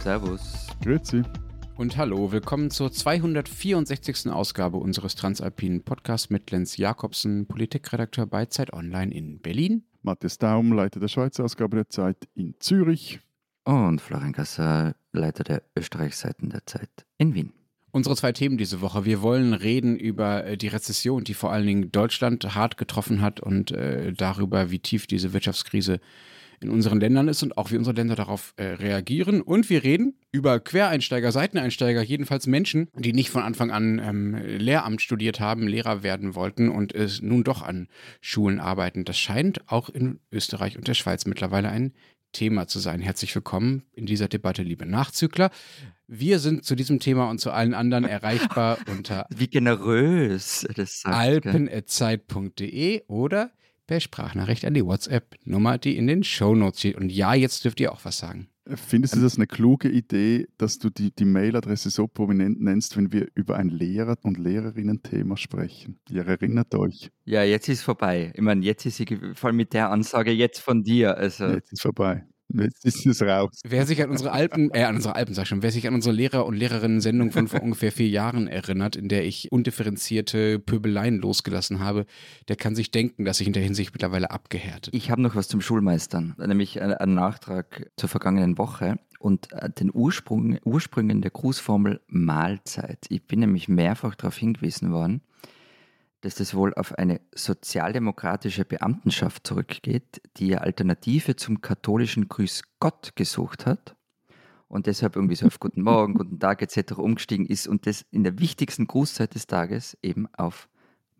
Servus. Grüezi. Und hallo, willkommen zur 264. Ausgabe unseres Transalpinen Podcasts mit Lenz Jakobsen, Politikredakteur bei Zeit Online in Berlin. Matthias Daum, Leiter der Schweizer Ausgabe der Zeit in Zürich. Und Florian Gasser, Leiter der Österreichseiten der Zeit in Wien. Unsere zwei Themen diese Woche. Wir wollen reden über äh, die Rezession, die vor allen Dingen Deutschland hart getroffen hat und äh, darüber, wie tief diese Wirtschaftskrise in unseren Ländern ist und auch wie unsere Länder darauf äh, reagieren. Und wir reden über Quereinsteiger, Seiteneinsteiger, jedenfalls Menschen, die nicht von Anfang an ähm, Lehramt studiert haben, Lehrer werden wollten und es nun doch an Schulen arbeiten. Das scheint auch in Österreich und der Schweiz mittlerweile ein Thema zu sein. Herzlich willkommen in dieser Debatte, liebe Nachzügler. Wir sind zu diesem Thema und zu allen anderen erreichbar unter Wie generös das sagt. alpen.zeit.de oder per Sprachnachricht an die WhatsApp-Nummer, die in den Shownotes steht. Und ja, jetzt dürft ihr auch was sagen. Findest du das eine kluge Idee, dass du die, die Mailadresse so prominent nennst, wenn wir über ein Lehrer- und Lehrerinnen-Thema sprechen? Ihr erinnert euch. Ja, jetzt ist vorbei. Ich meine, jetzt ist sie, vor allem mit der Ansage jetzt von dir. Also, Jetzt ist vorbei. Jetzt ist es raus. Wer sich an unsere Alpen, äh, an unsere Alpen, sag ich schon, wer sich an unsere Lehrer- und Lehrerinnen-Sendung von vor ungefähr vier Jahren erinnert, in der ich undifferenzierte Pöbeleien losgelassen habe, der kann sich denken, dass ich in der Hinsicht mittlerweile abgehärtet ich habe noch was zum Schulmeistern, nämlich ein- einen Nachtrag zur vergangenen Woche und äh, den Ursprung, Ursprüngen der Grußformel Mahlzeit. Ich bin nämlich mehrfach darauf hingewiesen worden, dass das wohl auf eine sozialdemokratische Beamtenschaft zurückgeht, die eine Alternative zum katholischen Grüß Gott gesucht hat und deshalb irgendwie so auf Guten Morgen, Guten Tag etc. umgestiegen ist und das in der wichtigsten Grußzeit des Tages eben auf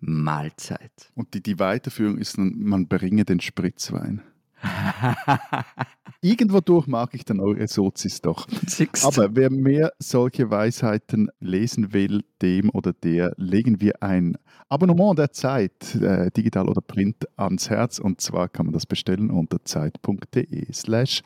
Mahlzeit. Und die, die Weiterführung ist, man bringe den Spritzwein. Irgendwo durch mag ich dann eure Sozis doch. Siehst. Aber wer mehr solche Weisheiten lesen will, dem oder der legen wir ein Abonnement der Zeit, äh, digital oder print, ans Herz. Und zwar kann man das bestellen unter zeit.de slash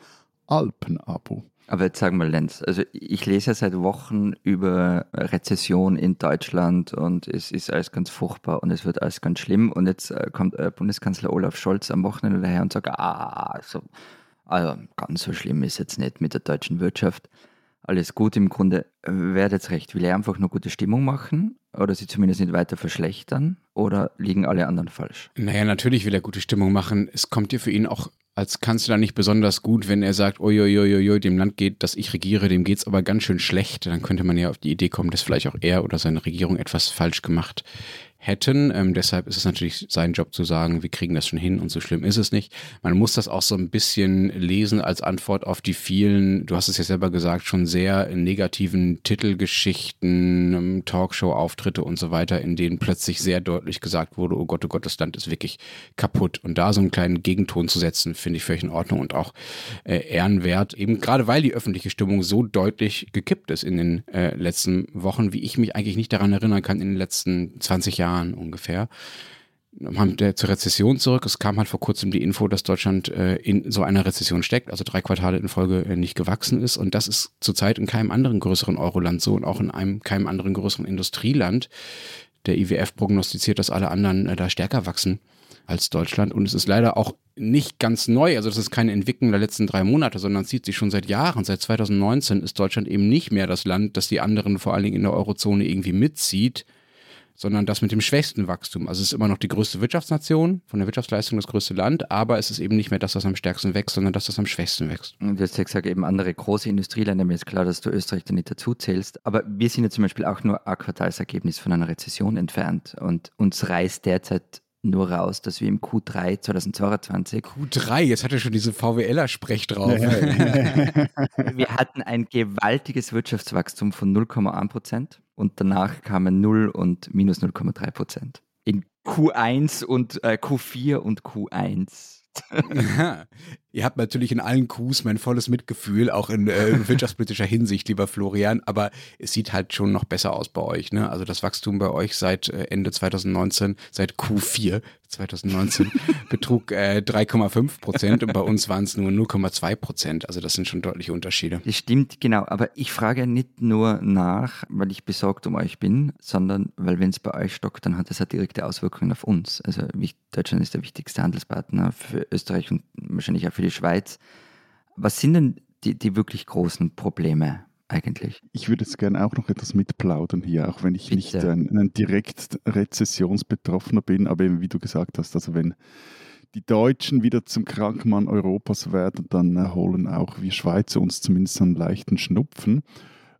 Alpenabo. Aber jetzt sagen wir Lenz, also ich lese ja seit Wochen über Rezession in Deutschland und es ist alles ganz furchtbar und es wird alles ganz schlimm und jetzt äh, kommt äh, Bundeskanzler Olaf Scholz am Wochenende daher und sagt, ah, also, also ganz so schlimm ist jetzt nicht mit der deutschen Wirtschaft. Alles gut im Grunde. Wer hat jetzt recht? Will er einfach nur gute Stimmung machen oder sie zumindest nicht weiter verschlechtern oder liegen alle anderen falsch? Naja, natürlich will er gute Stimmung machen. Es kommt dir für ihn auch als Kanzler nicht besonders gut, wenn er sagt, uiuiuiui, dem Land geht, das ich regiere, dem geht's aber ganz schön schlecht. Dann könnte man ja auf die Idee kommen, dass vielleicht auch er oder seine Regierung etwas falsch gemacht hätten. Ähm, deshalb ist es natürlich sein Job zu sagen, wir kriegen das schon hin und so schlimm ist es nicht. Man muss das auch so ein bisschen lesen als Antwort auf die vielen, du hast es ja selber gesagt, schon sehr negativen Titelgeschichten, ähm, Talkshow-Auftritte und so weiter, in denen plötzlich sehr deutlich gesagt wurde, oh Gott, oh Gott, das Land ist wirklich kaputt. Und da so einen kleinen Gegenton zu setzen, finde ich völlig in Ordnung und auch äh, ehrenwert. Eben gerade weil die öffentliche Stimmung so deutlich gekippt ist in den äh, letzten Wochen, wie ich mich eigentlich nicht daran erinnern kann in den letzten 20 Jahren ungefähr. Nochmal der zur Rezession zurück. Es kam halt vor kurzem die Info, dass Deutschland äh, in so einer Rezession steckt, also drei Quartale in Folge äh, nicht gewachsen ist. Und das ist zurzeit in keinem anderen größeren Euroland so und auch in einem keinem anderen größeren Industrieland. Der IWF prognostiziert, dass alle anderen äh, da stärker wachsen als Deutschland. Und es ist leider auch nicht ganz neu. Also das ist keine Entwicklung der letzten drei Monate, sondern zieht sich schon seit Jahren. Seit 2019 ist Deutschland eben nicht mehr das Land, das die anderen vor allen Dingen in der Eurozone irgendwie mitzieht, sondern das mit dem schwächsten Wachstum. Also es ist immer noch die größte Wirtschaftsnation, von der Wirtschaftsleistung das größte Land, aber es ist eben nicht mehr das, was am stärksten wächst, sondern das, was am schwächsten wächst. Und du hast ja gesagt, eben andere große Industrieländer, mir ist klar, dass du Österreich da nicht dazu zählst, aber wir sind ja zum Beispiel auch nur ein Quartalsergebnis von einer Rezession entfernt und uns reißt derzeit nur raus, dass wir im Q3 2022, Q3, jetzt hat er schon diese VWLer-Sprech drauf. wir hatten ein gewaltiges Wirtschaftswachstum von 0,1 Prozent und danach kamen 0 und minus 0,3 Prozent. In Q1 und äh, Q4 und Q1. Ihr habt natürlich in allen Qs mein volles Mitgefühl, auch in äh, wirtschaftspolitischer Hinsicht, lieber Florian, aber es sieht halt schon noch besser aus bei euch. Ne? Also das Wachstum bei euch seit äh, Ende 2019, seit Q4 2019 betrug äh, 3,5 Prozent und bei uns waren es nur 0,2 Prozent. Also das sind schon deutliche Unterschiede. Das stimmt, genau. Aber ich frage nicht nur nach, weil ich besorgt um euch bin, sondern weil wenn es bei euch stockt, dann hat das eine direkte Auswirkungen auf uns. Also Deutschland ist der wichtigste Handelspartner für Österreich und wahrscheinlich auch für die Schweiz. Was sind denn die, die wirklich großen Probleme eigentlich? Ich würde jetzt gerne auch noch etwas mitplaudern hier, auch wenn ich Bitte. nicht ein, ein direkt Rezessionsbetroffener bin, aber eben wie du gesagt hast, also wenn die Deutschen wieder zum Krankmann Europas werden, dann erholen auch wir Schweizer uns zumindest einen leichten Schnupfen.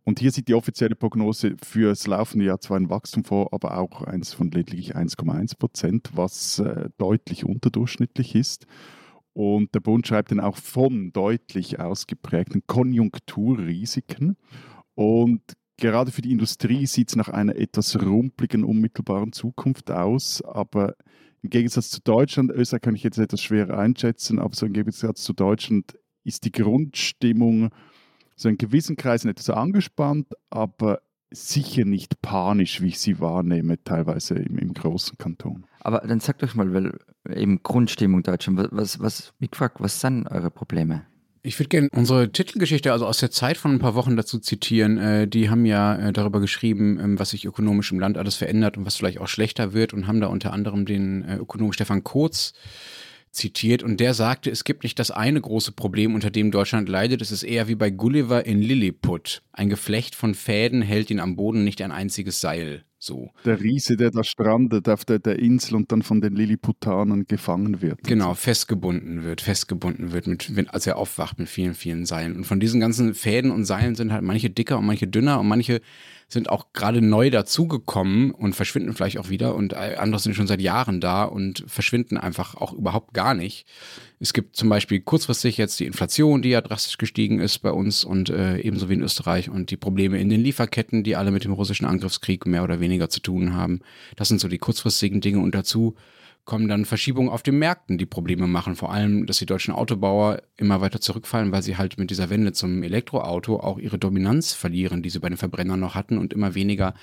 Und hier sieht die offizielle Prognose für das laufende Jahr zwar ein Wachstum vor, aber auch eins von lediglich 1,1 Prozent, was äh, deutlich unterdurchschnittlich ist. Und der Bund schreibt dann auch von deutlich ausgeprägten Konjunkturrisiken. Und gerade für die Industrie sieht es nach einer etwas rumpligen unmittelbaren Zukunft aus. Aber im Gegensatz zu Deutschland, Österreich kann ich jetzt etwas schwerer einschätzen, aber so im Gegensatz zu Deutschland ist die Grundstimmung so in gewissen Kreisen etwas angespannt, aber sicher nicht panisch, wie ich sie wahrnehme, teilweise im, im großen Kanton. Aber dann sagt doch mal, weil eben Grundstimmung Deutschland, was, was, wie gefragt, was sind eure Probleme? Ich würde gerne unsere Titelgeschichte, also aus der Zeit von ein paar Wochen dazu zitieren. Äh, die haben ja äh, darüber geschrieben, ähm, was sich ökonomisch im Land alles verändert und was vielleicht auch schlechter wird und haben da unter anderem den äh, Ökonom Stefan Kurz zitiert und der sagte, es gibt nicht das eine große Problem, unter dem Deutschland leidet, es ist eher wie bei Gulliver in Lilliput. Ein Geflecht von Fäden hält ihn am Boden, nicht ein einziges Seil. So. Der Riese, der da strandet auf der, der Insel und dann von den Lilliputanern gefangen wird. Genau, festgebunden wird, festgebunden wird, mit, als er aufwacht mit vielen, vielen Seilen. Und von diesen ganzen Fäden und Seilen sind halt manche dicker und manche dünner und manche sind auch gerade neu dazugekommen und verschwinden vielleicht auch wieder und andere sind schon seit Jahren da und verschwinden einfach auch überhaupt gar nicht. Es gibt zum Beispiel kurzfristig jetzt die Inflation, die ja drastisch gestiegen ist bei uns und äh, ebenso wie in Österreich und die Probleme in den Lieferketten, die alle mit dem russischen Angriffskrieg mehr oder weniger zu tun haben. Das sind so die kurzfristigen Dinge und dazu kommen dann Verschiebungen auf den Märkten, die Probleme machen. Vor allem, dass die deutschen Autobauer immer weiter zurückfallen, weil sie halt mit dieser Wende zum Elektroauto auch ihre Dominanz verlieren, die sie bei den Verbrennern noch hatten und immer weniger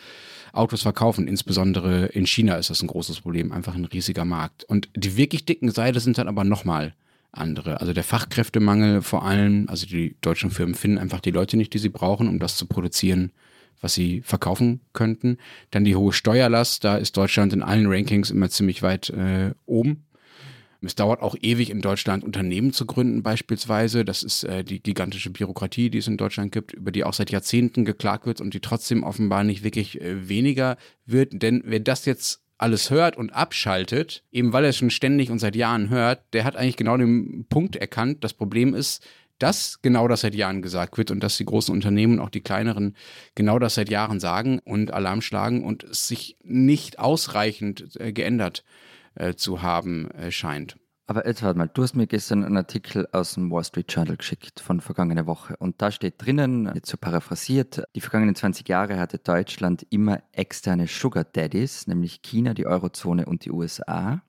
Autos verkaufen. Insbesondere in China ist das ein großes Problem, einfach ein riesiger Markt. Und die wirklich dicken Seile sind dann aber nochmal andere. Also der Fachkräftemangel vor allem, also die deutschen Firmen finden einfach die Leute nicht, die sie brauchen, um das zu produzieren, was sie verkaufen könnten. Dann die hohe Steuerlast, da ist Deutschland in allen Rankings immer ziemlich weit äh, oben. Es dauert auch ewig in Deutschland Unternehmen zu gründen beispielsweise. Das ist äh, die gigantische Bürokratie, die es in Deutschland gibt, über die auch seit Jahrzehnten geklagt wird und die trotzdem offenbar nicht wirklich äh, weniger wird. Denn wer das jetzt alles hört und abschaltet, eben weil er es schon ständig und seit Jahren hört, der hat eigentlich genau den Punkt erkannt. Das Problem ist, dass genau das seit Jahren gesagt wird und dass die großen Unternehmen auch die kleineren genau das seit Jahren sagen und Alarm schlagen und es sich nicht ausreichend äh, geändert äh, zu haben äh, scheint. Aber jetzt warte mal, du hast mir gestern einen Artikel aus dem Wall Street Journal geschickt von vergangener Woche und da steht drinnen, jetzt so paraphrasiert, die vergangenen 20 Jahre hatte Deutschland immer externe Sugar Daddies, nämlich China, die Eurozone und die USA.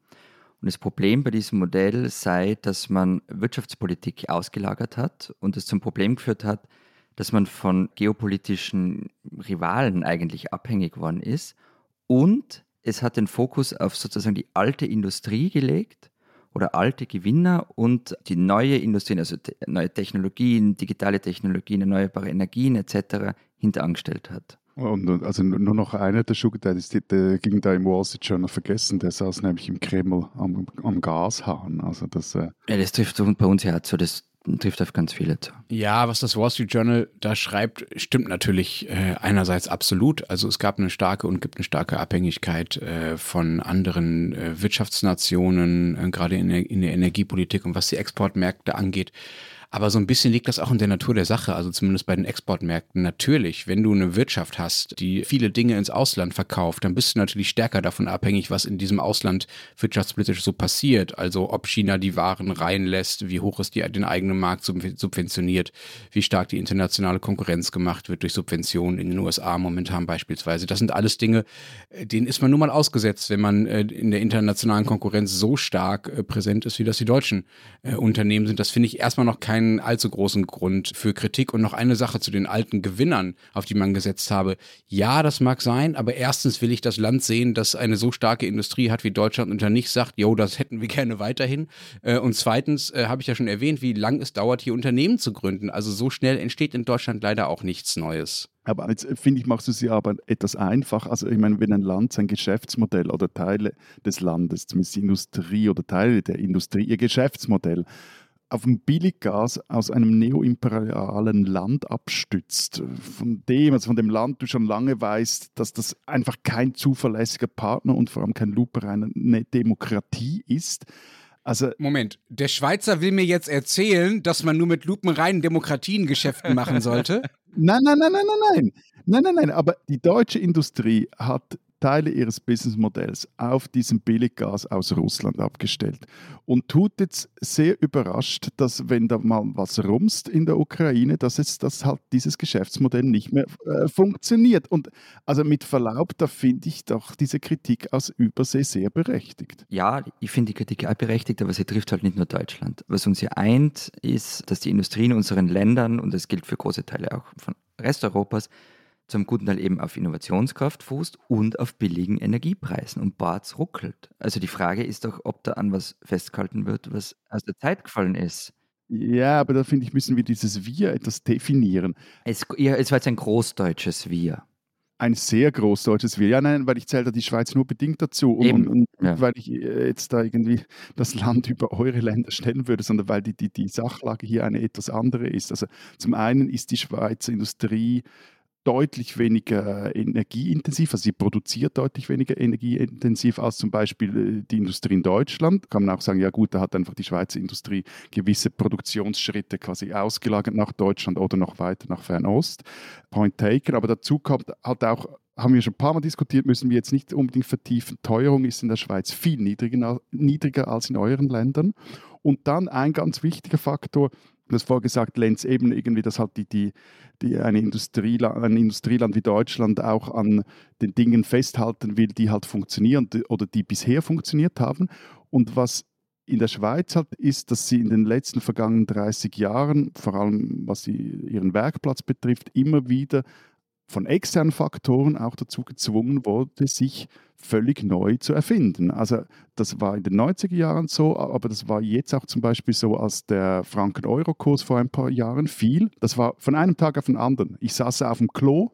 Und das Problem bei diesem Modell sei, dass man Wirtschaftspolitik ausgelagert hat und es zum Problem geführt hat, dass man von geopolitischen Rivalen eigentlich abhängig geworden ist. Und es hat den Fokus auf sozusagen die alte Industrie gelegt oder alte Gewinner und die neue Industrie, also neue Technologien, digitale Technologien, erneuerbare Energien etc. hinterangestellt hat. Und also nur noch einer der Sugar Daddies, der ging da im Wall Street Journal vergessen, der saß nämlich im Kreml am, am Gashahn. Also das, äh ja, das trifft bei uns ja so, das trifft auf ganz viele zu. Ja, was das Wall Street Journal da schreibt, stimmt natürlich äh, einerseits absolut. Also es gab eine starke und gibt eine starke Abhängigkeit äh, von anderen äh, Wirtschaftsnationen, äh, gerade in der, in der Energiepolitik und was die Exportmärkte angeht. Aber so ein bisschen liegt das auch in der Natur der Sache, also zumindest bei den Exportmärkten. Natürlich, wenn du eine Wirtschaft hast, die viele Dinge ins Ausland verkauft, dann bist du natürlich stärker davon abhängig, was in diesem Ausland wirtschaftspolitisch so passiert. Also ob China die Waren reinlässt, wie hoch es die, den eigenen Markt subventioniert, wie stark die internationale Konkurrenz gemacht wird durch Subventionen in den USA momentan beispielsweise. Das sind alles Dinge, äh, denen ist man nun mal ausgesetzt, wenn man äh, in der internationalen Konkurrenz so stark äh, präsent ist, wie das die deutschen Unternehmen sind. Das finde ich erstmal noch kein keinen allzu großen Grund für Kritik. Und noch eine Sache zu den alten Gewinnern, auf die man gesetzt habe. Ja, das mag sein, aber erstens will ich das Land sehen, das eine so starke Industrie hat wie Deutschland und dann nicht sagt, jo, das hätten wir gerne weiterhin. Äh, und zweitens äh, habe ich ja schon erwähnt, wie lang es dauert, hier Unternehmen zu gründen. Also so schnell entsteht in Deutschland leider auch nichts Neues. Aber jetzt äh, finde ich, machst du sie aber etwas einfach. Also ich meine, wenn ein Land sein Geschäftsmodell oder Teile des Landes, zumindest Industrie oder Teile der Industrie, ihr Geschäftsmodell auf ein Billiggas aus einem neoimperialen Land abstützt, von dem, also von dem Land du schon lange weißt, dass das einfach kein zuverlässiger Partner und vor allem kein lupereine Demokratie ist. Also, Moment, der Schweizer will mir jetzt erzählen, dass man nur mit lupenreinen Demokratien Geschäften machen sollte? nein, nein, nein, nein, nein, nein. Nein, nein, nein, aber die deutsche Industrie hat Teile ihres Businessmodells auf diesem Billiggas aus Russland abgestellt und tut jetzt sehr überrascht, dass wenn da mal was rumst in der Ukraine, dass es dass halt dieses Geschäftsmodell nicht mehr äh, funktioniert. Und also mit Verlaub, da finde ich doch diese Kritik aus Übersee sehr berechtigt. Ja, ich finde die Kritik auch berechtigt, aber sie trifft halt nicht nur Deutschland. Was uns hier eint, ist, dass die Industrie in unseren Ländern, und das gilt für große Teile auch von Rest Europas, zum guten Teil eben auf Innovationskraft fußt und auf billigen Energiepreisen und Barts ruckelt. Also die Frage ist doch, ob da an was festgehalten wird, was aus der Zeit gefallen ist. Ja, aber da finde ich, müssen wir dieses Wir etwas definieren. Es, ja, es war jetzt ein großdeutsches Wir. Ein sehr großdeutsches Wir. Ja, nein, weil ich zähle da die Schweiz nur bedingt dazu. Und, und ja. weil ich äh, jetzt da irgendwie das Land über eure Länder stellen würde, sondern weil die, die, die Sachlage hier eine etwas andere ist. Also zum einen ist die Schweizer Industrie deutlich weniger energieintensiv, also sie produziert deutlich weniger energieintensiv als zum Beispiel äh, die Industrie in Deutschland. Kann man auch sagen, ja gut, da hat einfach die Schweizer Industrie gewisse Produktionsschritte quasi ausgelagert nach Deutschland oder noch weiter nach Fernost. Point taken, aber dazu kommt halt auch haben wir schon ein paar Mal diskutiert, müssen wir jetzt nicht unbedingt vertiefen. Teuerung ist in der Schweiz viel niedriger, niedriger als in euren Ländern. Und dann ein ganz wichtiger Faktor, Du hast vorher gesagt, Lenz, eben irgendwie, dass halt die, die, die eine Industrieland, ein Industrieland wie Deutschland auch an den Dingen festhalten will, die halt funktionieren oder die bisher funktioniert haben. Und was in der Schweiz halt ist, dass sie in den letzten vergangenen 30 Jahren, vor allem was sie, ihren Werkplatz betrifft, immer wieder von externen Faktoren auch dazu gezwungen wurde, sich völlig neu zu erfinden. Also das war in den 90er Jahren so, aber das war jetzt auch zum Beispiel so, als der Franken-Euro-Kurs vor ein paar Jahren fiel. Das war von einem Tag auf den anderen. Ich saß auf dem Klo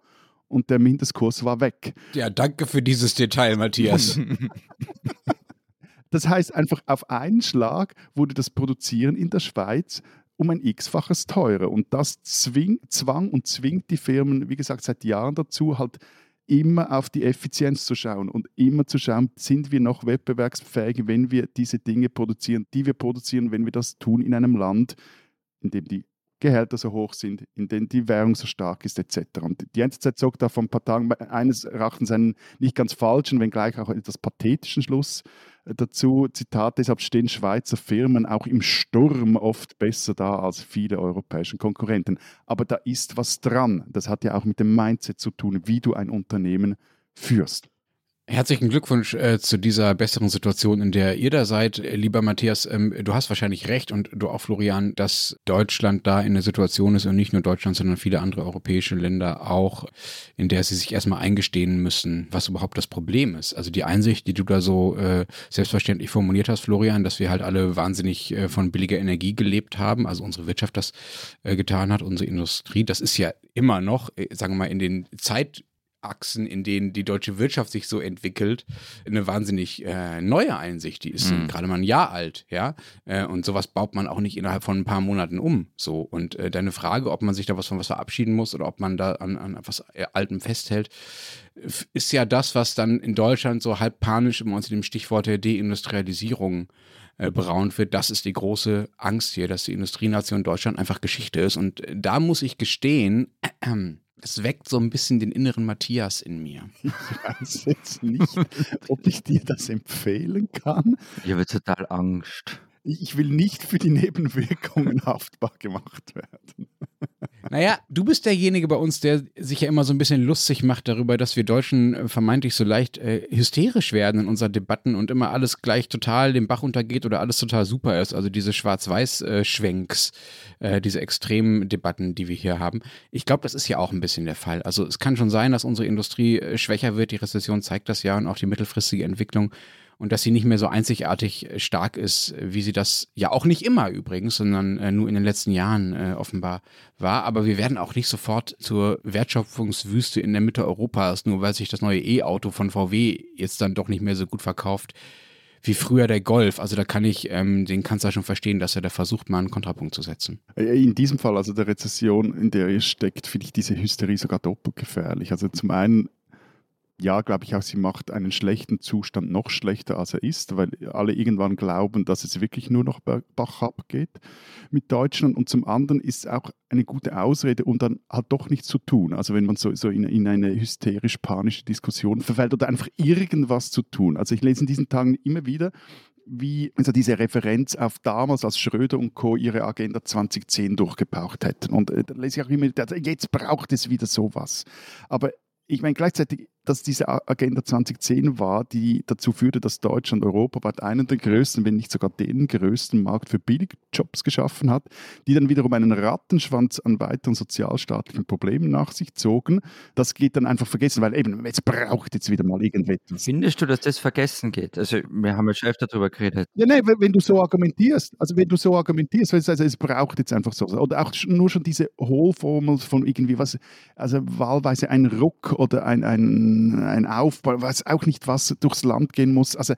und der Mindestkurs war weg. Ja, danke für dieses Detail, Matthias. das heißt einfach auf einen Schlag wurde das Produzieren in der Schweiz um ein x-faches teurer. Und das zwing, zwang und zwingt die Firmen, wie gesagt, seit Jahren dazu, halt immer auf die Effizienz zu schauen und immer zu schauen, sind wir noch wettbewerbsfähig, wenn wir diese Dinge produzieren, die wir produzieren, wenn wir das tun in einem Land, in dem die Gehälter so hoch sind, in denen die Währung so stark ist, etc. Und die NZZ sagt da vor ein paar Tagen eines Erachtens einen nicht ganz falschen, wenngleich auch etwas pathetischen Schluss äh, dazu. Zitat, deshalb stehen Schweizer Firmen auch im Sturm oft besser da als viele europäische Konkurrenten. Aber da ist was dran. Das hat ja auch mit dem Mindset zu tun, wie du ein Unternehmen führst. Herzlichen Glückwunsch äh, zu dieser besseren Situation, in der ihr da seid. Äh, lieber Matthias, ähm, du hast wahrscheinlich recht und du auch, Florian, dass Deutschland da in der Situation ist und nicht nur Deutschland, sondern viele andere europäische Länder auch, in der sie sich erstmal eingestehen müssen, was überhaupt das Problem ist. Also die Einsicht, die du da so äh, selbstverständlich formuliert hast, Florian, dass wir halt alle wahnsinnig äh, von billiger Energie gelebt haben, also unsere Wirtschaft das äh, getan hat, unsere Industrie, das ist ja immer noch, äh, sagen wir mal, in den Zeit Achsen, in denen die deutsche Wirtschaft sich so entwickelt, eine wahnsinnig äh, neue Einsicht. Die ist mhm. gerade mal ein Jahr alt, ja. Äh, und sowas baut man auch nicht innerhalb von ein paar Monaten um. So. Und äh, deine Frage, ob man sich da was von was verabschieden muss oder ob man da an, an etwas äh, Altem festhält, ist ja das, was dann in Deutschland so halb panisch immer unter dem Stichwort der Deindustrialisierung äh, beraunt wird. Das ist die große Angst hier, dass die Industrienation Deutschland einfach Geschichte ist. Und äh, da muss ich gestehen, es weckt so ein bisschen den inneren Matthias in mir. Ich weiß jetzt nicht, ob ich dir das empfehlen kann. Ich habe total Angst. Ich will nicht für die Nebenwirkungen haftbar gemacht werden. Naja, du bist derjenige bei uns, der sich ja immer so ein bisschen lustig macht darüber, dass wir Deutschen äh, vermeintlich so leicht äh, hysterisch werden in unseren Debatten und immer alles gleich total den Bach untergeht oder alles total super ist. Also diese Schwarz-Weiß-Schwenks, äh, diese extremen Debatten, die wir hier haben. Ich glaube, das ist ja auch ein bisschen der Fall. Also es kann schon sein, dass unsere Industrie äh, schwächer wird. Die Rezession zeigt das ja und auch die mittelfristige Entwicklung und dass sie nicht mehr so einzigartig äh, stark ist, wie sie das ja auch nicht immer übrigens, sondern äh, nur in den letzten Jahren äh, offenbar war. Aber wir werden auch nicht sofort zur Wertschöpfungswüste in der Mitte Europas, nur weil sich das neue E-Auto von VW jetzt dann doch nicht mehr so gut verkauft wie früher der Golf. Also da kann ich ähm, den Kanzler schon verstehen, dass er da versucht, mal einen Kontrapunkt zu setzen. Äh, in diesem Fall, also der Rezession, in der ihr steckt, finde ich diese Hysterie sogar doppelt gefährlich. Also zum einen ja, glaube ich auch, sie macht einen schlechten Zustand noch schlechter, als er ist, weil alle irgendwann glauben, dass es wirklich nur noch Bach abgeht mit Deutschland. Und zum anderen ist es auch eine gute Ausrede, um dann halt doch nichts zu tun. Also wenn man so, so in, in eine hysterisch-panische Diskussion verfällt oder einfach irgendwas zu tun. Also ich lese in diesen Tagen immer wieder, wie also diese Referenz auf damals, als Schröder und Co. ihre Agenda 2010 durchgepaucht hätten. Und äh, da lese ich auch immer, jetzt braucht es wieder sowas. Aber ich meine, gleichzeitig, dass diese Agenda 2010 war, die dazu führte, dass Deutschland europaweit einen der größten, wenn nicht sogar den größten Markt für Billigjobs geschaffen hat, die dann wiederum einen Rattenschwanz an weiteren sozialstaatlichen Problemen nach sich zogen. Das geht dann einfach vergessen, weil eben, jetzt braucht jetzt wieder mal irgendetwas. Findest du, dass das vergessen geht? Also, wir haben ja schon öfter darüber geredet. Ja, nein, wenn du so argumentierst, also wenn du so argumentierst, also es braucht jetzt einfach so. Oder auch nur schon diese Hohlformel von irgendwie was, also wahlweise ein Ruck oder ein, ein, ein Aufbau, weiß auch nicht, was durchs Land gehen muss. Also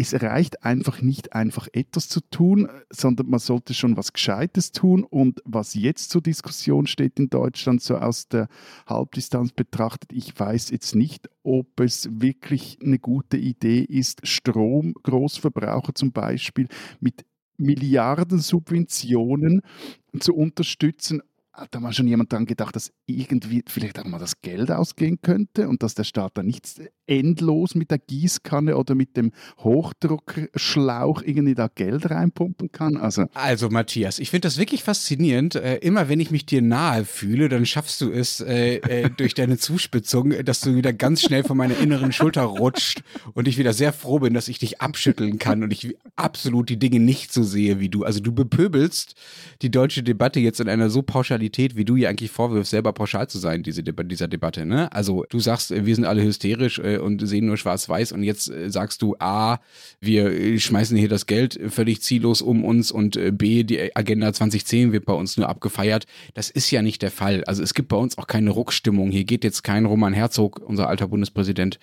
es reicht einfach nicht einfach etwas zu tun, sondern man sollte schon was Gescheites tun. Und was jetzt zur Diskussion steht in Deutschland, so aus der Halbdistanz betrachtet, ich weiß jetzt nicht, ob es wirklich eine gute Idee ist, Stromgroßverbraucher zum Beispiel mit Milliarden Subventionen zu unterstützen, hat da mal schon jemand daran gedacht, dass irgendwie vielleicht auch mal das Geld ausgehen könnte und dass der Staat da nicht endlos mit der Gießkanne oder mit dem Hochdruckschlauch irgendwie da Geld reinpumpen kann? Also, also Matthias, ich finde das wirklich faszinierend. Äh, immer wenn ich mich dir nahe fühle, dann schaffst du es äh, äh, durch deine Zuspitzung, dass du wieder ganz schnell von meiner inneren Schulter rutscht und ich wieder sehr froh bin, dass ich dich abschütteln kann und ich absolut die Dinge nicht so sehe wie du. Also du bepöbelst die deutsche Debatte jetzt in einer so Pauschalität, wie du ihr eigentlich vorwirfst, selber pauschal zu sein, diese Deba dieser Debatte. Ne? Also du sagst, wir sind alle hysterisch äh, und sehen nur schwarz-weiß und jetzt äh, sagst du A, wir äh, schmeißen hier das Geld völlig ziellos um uns und äh, B, die Agenda 2010 wird bei uns nur abgefeiert. Das ist ja nicht der Fall. Also es gibt bei uns auch keine Ruckstimmung. Hier geht jetzt kein Roman Herzog, unser alter Bundespräsident,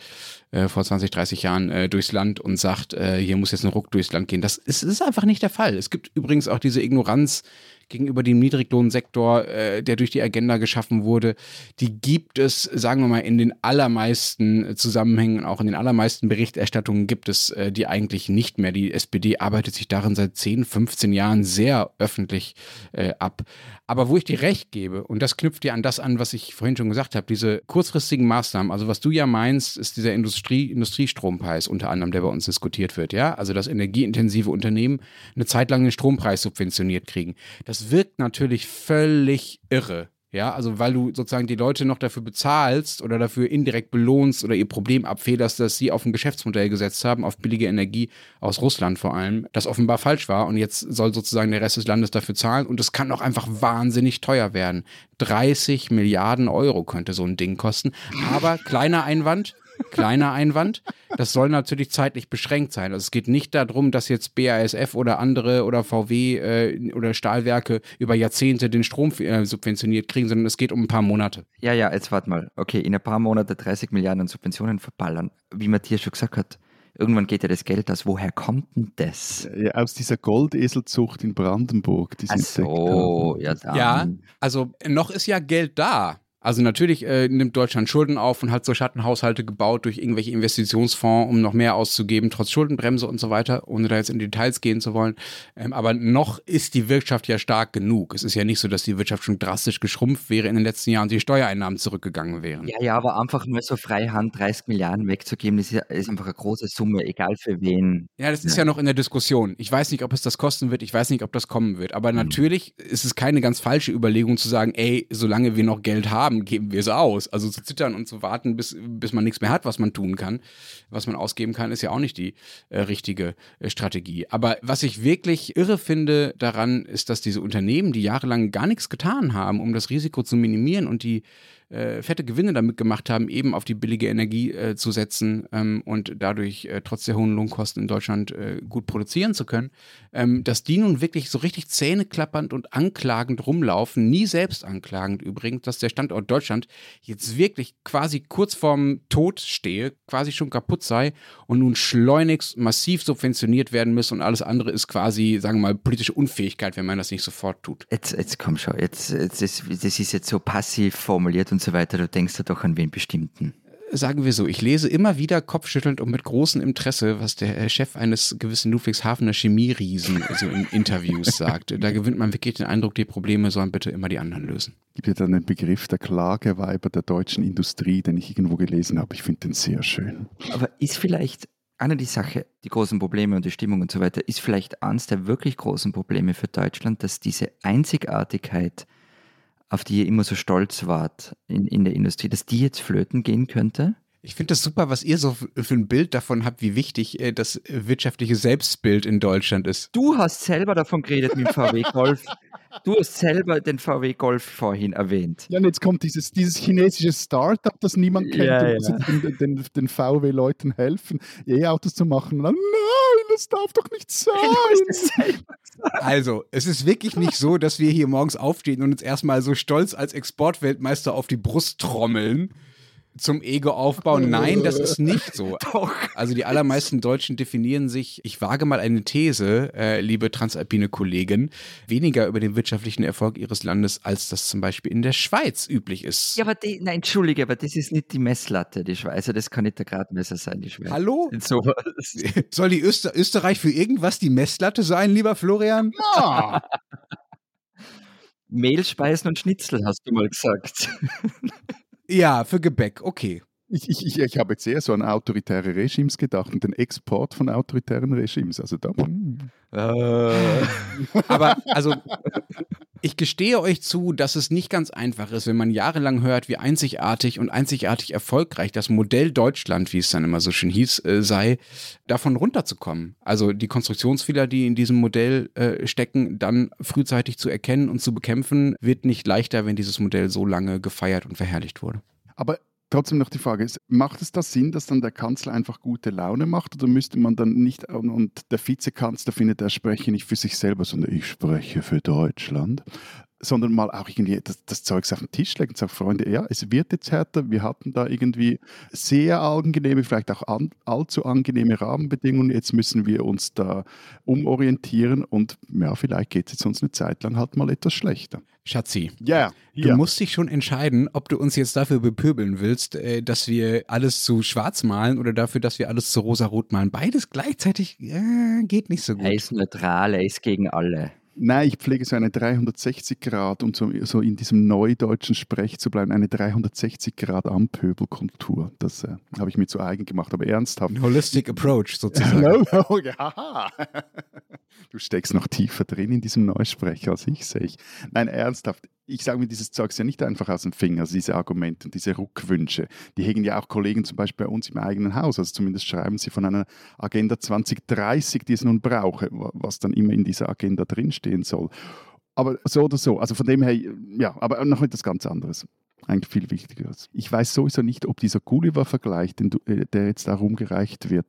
äh, vor 20, 30 Jahren äh, durchs Land und sagt, äh, hier muss jetzt ein Ruck durchs Land gehen. Das ist, ist einfach nicht der Fall. Es gibt übrigens auch diese Ignoranz gegenüber dem Niedriglohnsektor, äh, der durch die Agenda geschaffen wurde, die gibt es, sagen wir mal, in den allermeisten Zusammenhängen, auch in den allermeisten Berichterstattungen gibt es äh, die eigentlich nicht mehr. Die SPD arbeitet sich darin seit 10, 15 Jahren sehr öffentlich äh, ab. Aber wo ich dir recht gebe, und das knüpft ja an das an, was ich vorhin schon gesagt habe, diese kurzfristigen Maßnahmen, also was du ja meinst, ist dieser Industrie, Industriestrompreis unter anderem, der bei uns diskutiert wird, ja, also dass energieintensive Unternehmen eine Zeit lang den Strompreis subventioniert kriegen. Das wirkt natürlich völlig irre. Ja, also weil du sozusagen die Leute noch dafür bezahlst oder dafür indirekt belohnst oder ihr Problem abfederst, dass sie auf ein Geschäftsmodell gesetzt haben, auf billige Energie aus Russland vor allem, das offenbar falsch war und jetzt soll sozusagen der Rest des Landes dafür zahlen und es kann auch einfach wahnsinnig teuer werden. 30 Milliarden Euro könnte so ein Ding kosten. Aber kleiner Einwand, Kleiner Einwand, das soll natürlich zeitlich beschränkt sein. Also es geht nicht darum, dass jetzt BASF oder andere oder VW äh, oder Stahlwerke über Jahrzehnte den Strom äh, subventioniert kriegen, sondern es geht um ein paar Monate. Ja, ja, jetzt warte mal. Okay, in ein paar Monate 30 Milliarden an Subventionen verballern. Wie Matthias schon gesagt hat, irgendwann geht ja das Geld aus. Woher kommt denn das? Ja, aus dieser Goldeselzucht in Brandenburg. Die Ach so, ja, dann. ja, also noch ist ja Geld da. Also natürlich äh, nimmt Deutschland Schulden auf und hat so Schattenhaushalte gebaut durch irgendwelche Investitionsfonds, um noch mehr auszugeben, trotz Schuldenbremse und so weiter, ohne da jetzt in Details gehen zu wollen. Ähm, aber noch ist die Wirtschaft ja stark genug. Es ist ja nicht so, dass die Wirtschaft schon drastisch geschrumpft wäre in den letzten Jahren und die Steuereinnahmen zurückgegangen wären. Ja, ja, aber einfach nur so freihand 30 Milliarden wegzugeben, das ist einfach eine große Summe, egal für wen. Ja, das ist ja, ja noch in der Diskussion. Ich weiß nicht, ob es das kosten wird, ich weiß nicht, ob das kommen wird. Aber mhm. natürlich ist es keine ganz falsche Überlegung zu sagen, ey, solange wir noch Geld haben, haben, geben wir es aus. Also zu zittern und zu warten, bis, bis man nichts mehr hat, was man tun kann, was man ausgeben kann, ist ja auch nicht die äh, richtige äh, Strategie. Aber was ich wirklich irre finde daran, ist, dass diese Unternehmen, die jahrelang gar nichts getan haben, um das Risiko zu minimieren und die äh, fette Gewinne damit gemacht haben, eben auf die billige Energie äh, zu setzen ähm, und dadurch äh, trotz der hohen Lohnkosten in Deutschland äh, gut produzieren zu können, ähm, dass die nun wirklich so richtig zähneklappernd und anklagend rumlaufen, nie selbst anklagend übrigens, dass der Standort Deutschland jetzt wirklich quasi kurz vorm Tod stehe, quasi schon kaputt sei und nun schleunigst massiv subventioniert werden muss und alles andere ist quasi, sagen wir mal, politische Unfähigkeit, wenn man das nicht sofort tut. Jetzt, jetzt komm schon, jetzt, jetzt, das, das ist jetzt so passiv formuliert und so weiter, du denkst ja doch an wen bestimmten sagen wir so, ich lese immer wieder kopfschüttelnd und mit großem Interesse, was der Chef eines gewissen Ludwigshafener Chemieriesen so in Interviews sagt. Da gewinnt man wirklich den Eindruck, die Probleme sollen bitte immer die anderen lösen. Gibt ja dann den Begriff der Klageweiber der deutschen Industrie, den ich irgendwo gelesen habe. Ich finde den sehr schön. Aber ist vielleicht eine die Sache, die großen Probleme und die Stimmung und so weiter, ist vielleicht eines der wirklich großen Probleme für Deutschland, dass diese Einzigartigkeit auf die ihr immer so stolz wart in, in der Industrie, dass die jetzt flöten gehen könnte? Ich finde das super, was ihr so für ein Bild davon habt, wie wichtig äh, das wirtschaftliche Selbstbild in Deutschland ist. Du hast selber davon geredet mit dem VW Golf. Du hast selber den VW Golf vorhin erwähnt. Ja, und jetzt kommt dieses, dieses chinesische Startup, das niemand kennt, ja, ja. den, den, den VW-Leuten helfen, E-Autos zu machen. Nein, das darf doch nicht sein. Also, es ist wirklich nicht so, dass wir hier morgens aufstehen und uns erstmal so stolz als Exportweltmeister auf die Brust trommeln zum Ego aufbauen. Nein, das ist nicht so. Doch. Also die allermeisten Deutschen definieren sich, ich wage mal eine These, äh, liebe transalpine Kollegen, weniger über den wirtschaftlichen Erfolg ihres Landes, als das zum Beispiel in der Schweiz üblich ist. Ja, aber die, nein, entschuldige, aber das ist nicht die Messlatte, die Schweiz. Also das kann nicht der Gradmesser sein, die Schweiz. Hallo? Soll die Öster Österreich für irgendwas die Messlatte sein, lieber Florian? Ja. Mehlspeisen und Schnitzel, hast du mal gesagt. Ja, für Gebäck, okay. Ich, ich, ich, ich habe jetzt eher so an autoritäre Regimes gedacht und den Export von autoritären Regimes. Also da. Äh, aber also ich gestehe euch zu, dass es nicht ganz einfach ist, wenn man jahrelang hört, wie einzigartig und einzigartig erfolgreich das Modell Deutschland, wie es dann immer so schön hieß, äh, sei, davon runterzukommen. Also die Konstruktionsfehler, die in diesem Modell äh, stecken, dann frühzeitig zu erkennen und zu bekämpfen, wird nicht leichter, wenn dieses Modell so lange gefeiert und verherrlicht wurde. Aber trotzdem noch die Frage ist, macht es da Sinn, dass dann der Kanzler einfach gute Laune macht oder müsste man dann nicht, und der Vizekanzler findet, er spreche nicht für sich selber, sondern ich spreche für Deutschland, sondern mal auch irgendwie das, das Zeugs auf den Tisch legen und sagen, Freunde, ja, es wird jetzt härter, wir hatten da irgendwie sehr angenehme, vielleicht auch an, allzu angenehme Rahmenbedingungen, jetzt müssen wir uns da umorientieren und ja, vielleicht geht es jetzt uns eine Zeit lang halt mal etwas schlechter. Schatzi, yeah, du musst dich schon entscheiden, ob du uns jetzt dafür bepöbeln willst, äh, dass wir alles zu schwarz malen oder dafür, dass wir alles zu rosa-rot malen. Beides gleichzeitig äh, geht nicht so gut. Er ist neutral, er ist gegen alle. Nein, ich pflege so eine 360 Grad, um so, so in diesem neudeutschen Sprech zu bleiben, eine 360 Grad Ampöbelkultur. Das äh, habe ich mir zu eigen gemacht, aber ernsthaft. Ein holistic Approach sozusagen. no, no, ja. Du steckst noch tiefer drin in diesem Neusprecher als ich, sehe ich. Nein, ernsthaft ich sage mir dieses Zeugs ja nicht einfach aus dem Finger, also diese Argumente und diese Ruckwünsche. Die hegen ja auch Kollegen zum Beispiel bei uns im eigenen Haus. Also zumindest schreiben sie von einer Agenda 2030, die es nun brauche, was dann immer in dieser Agenda drinstehen soll. Aber so oder so, also von dem her, ja, aber noch etwas ganz anderes eigentlich viel wichtiger ist. Ich weiß sowieso nicht, ob dieser Gulliver-Vergleich, äh, der jetzt da rumgereicht wird,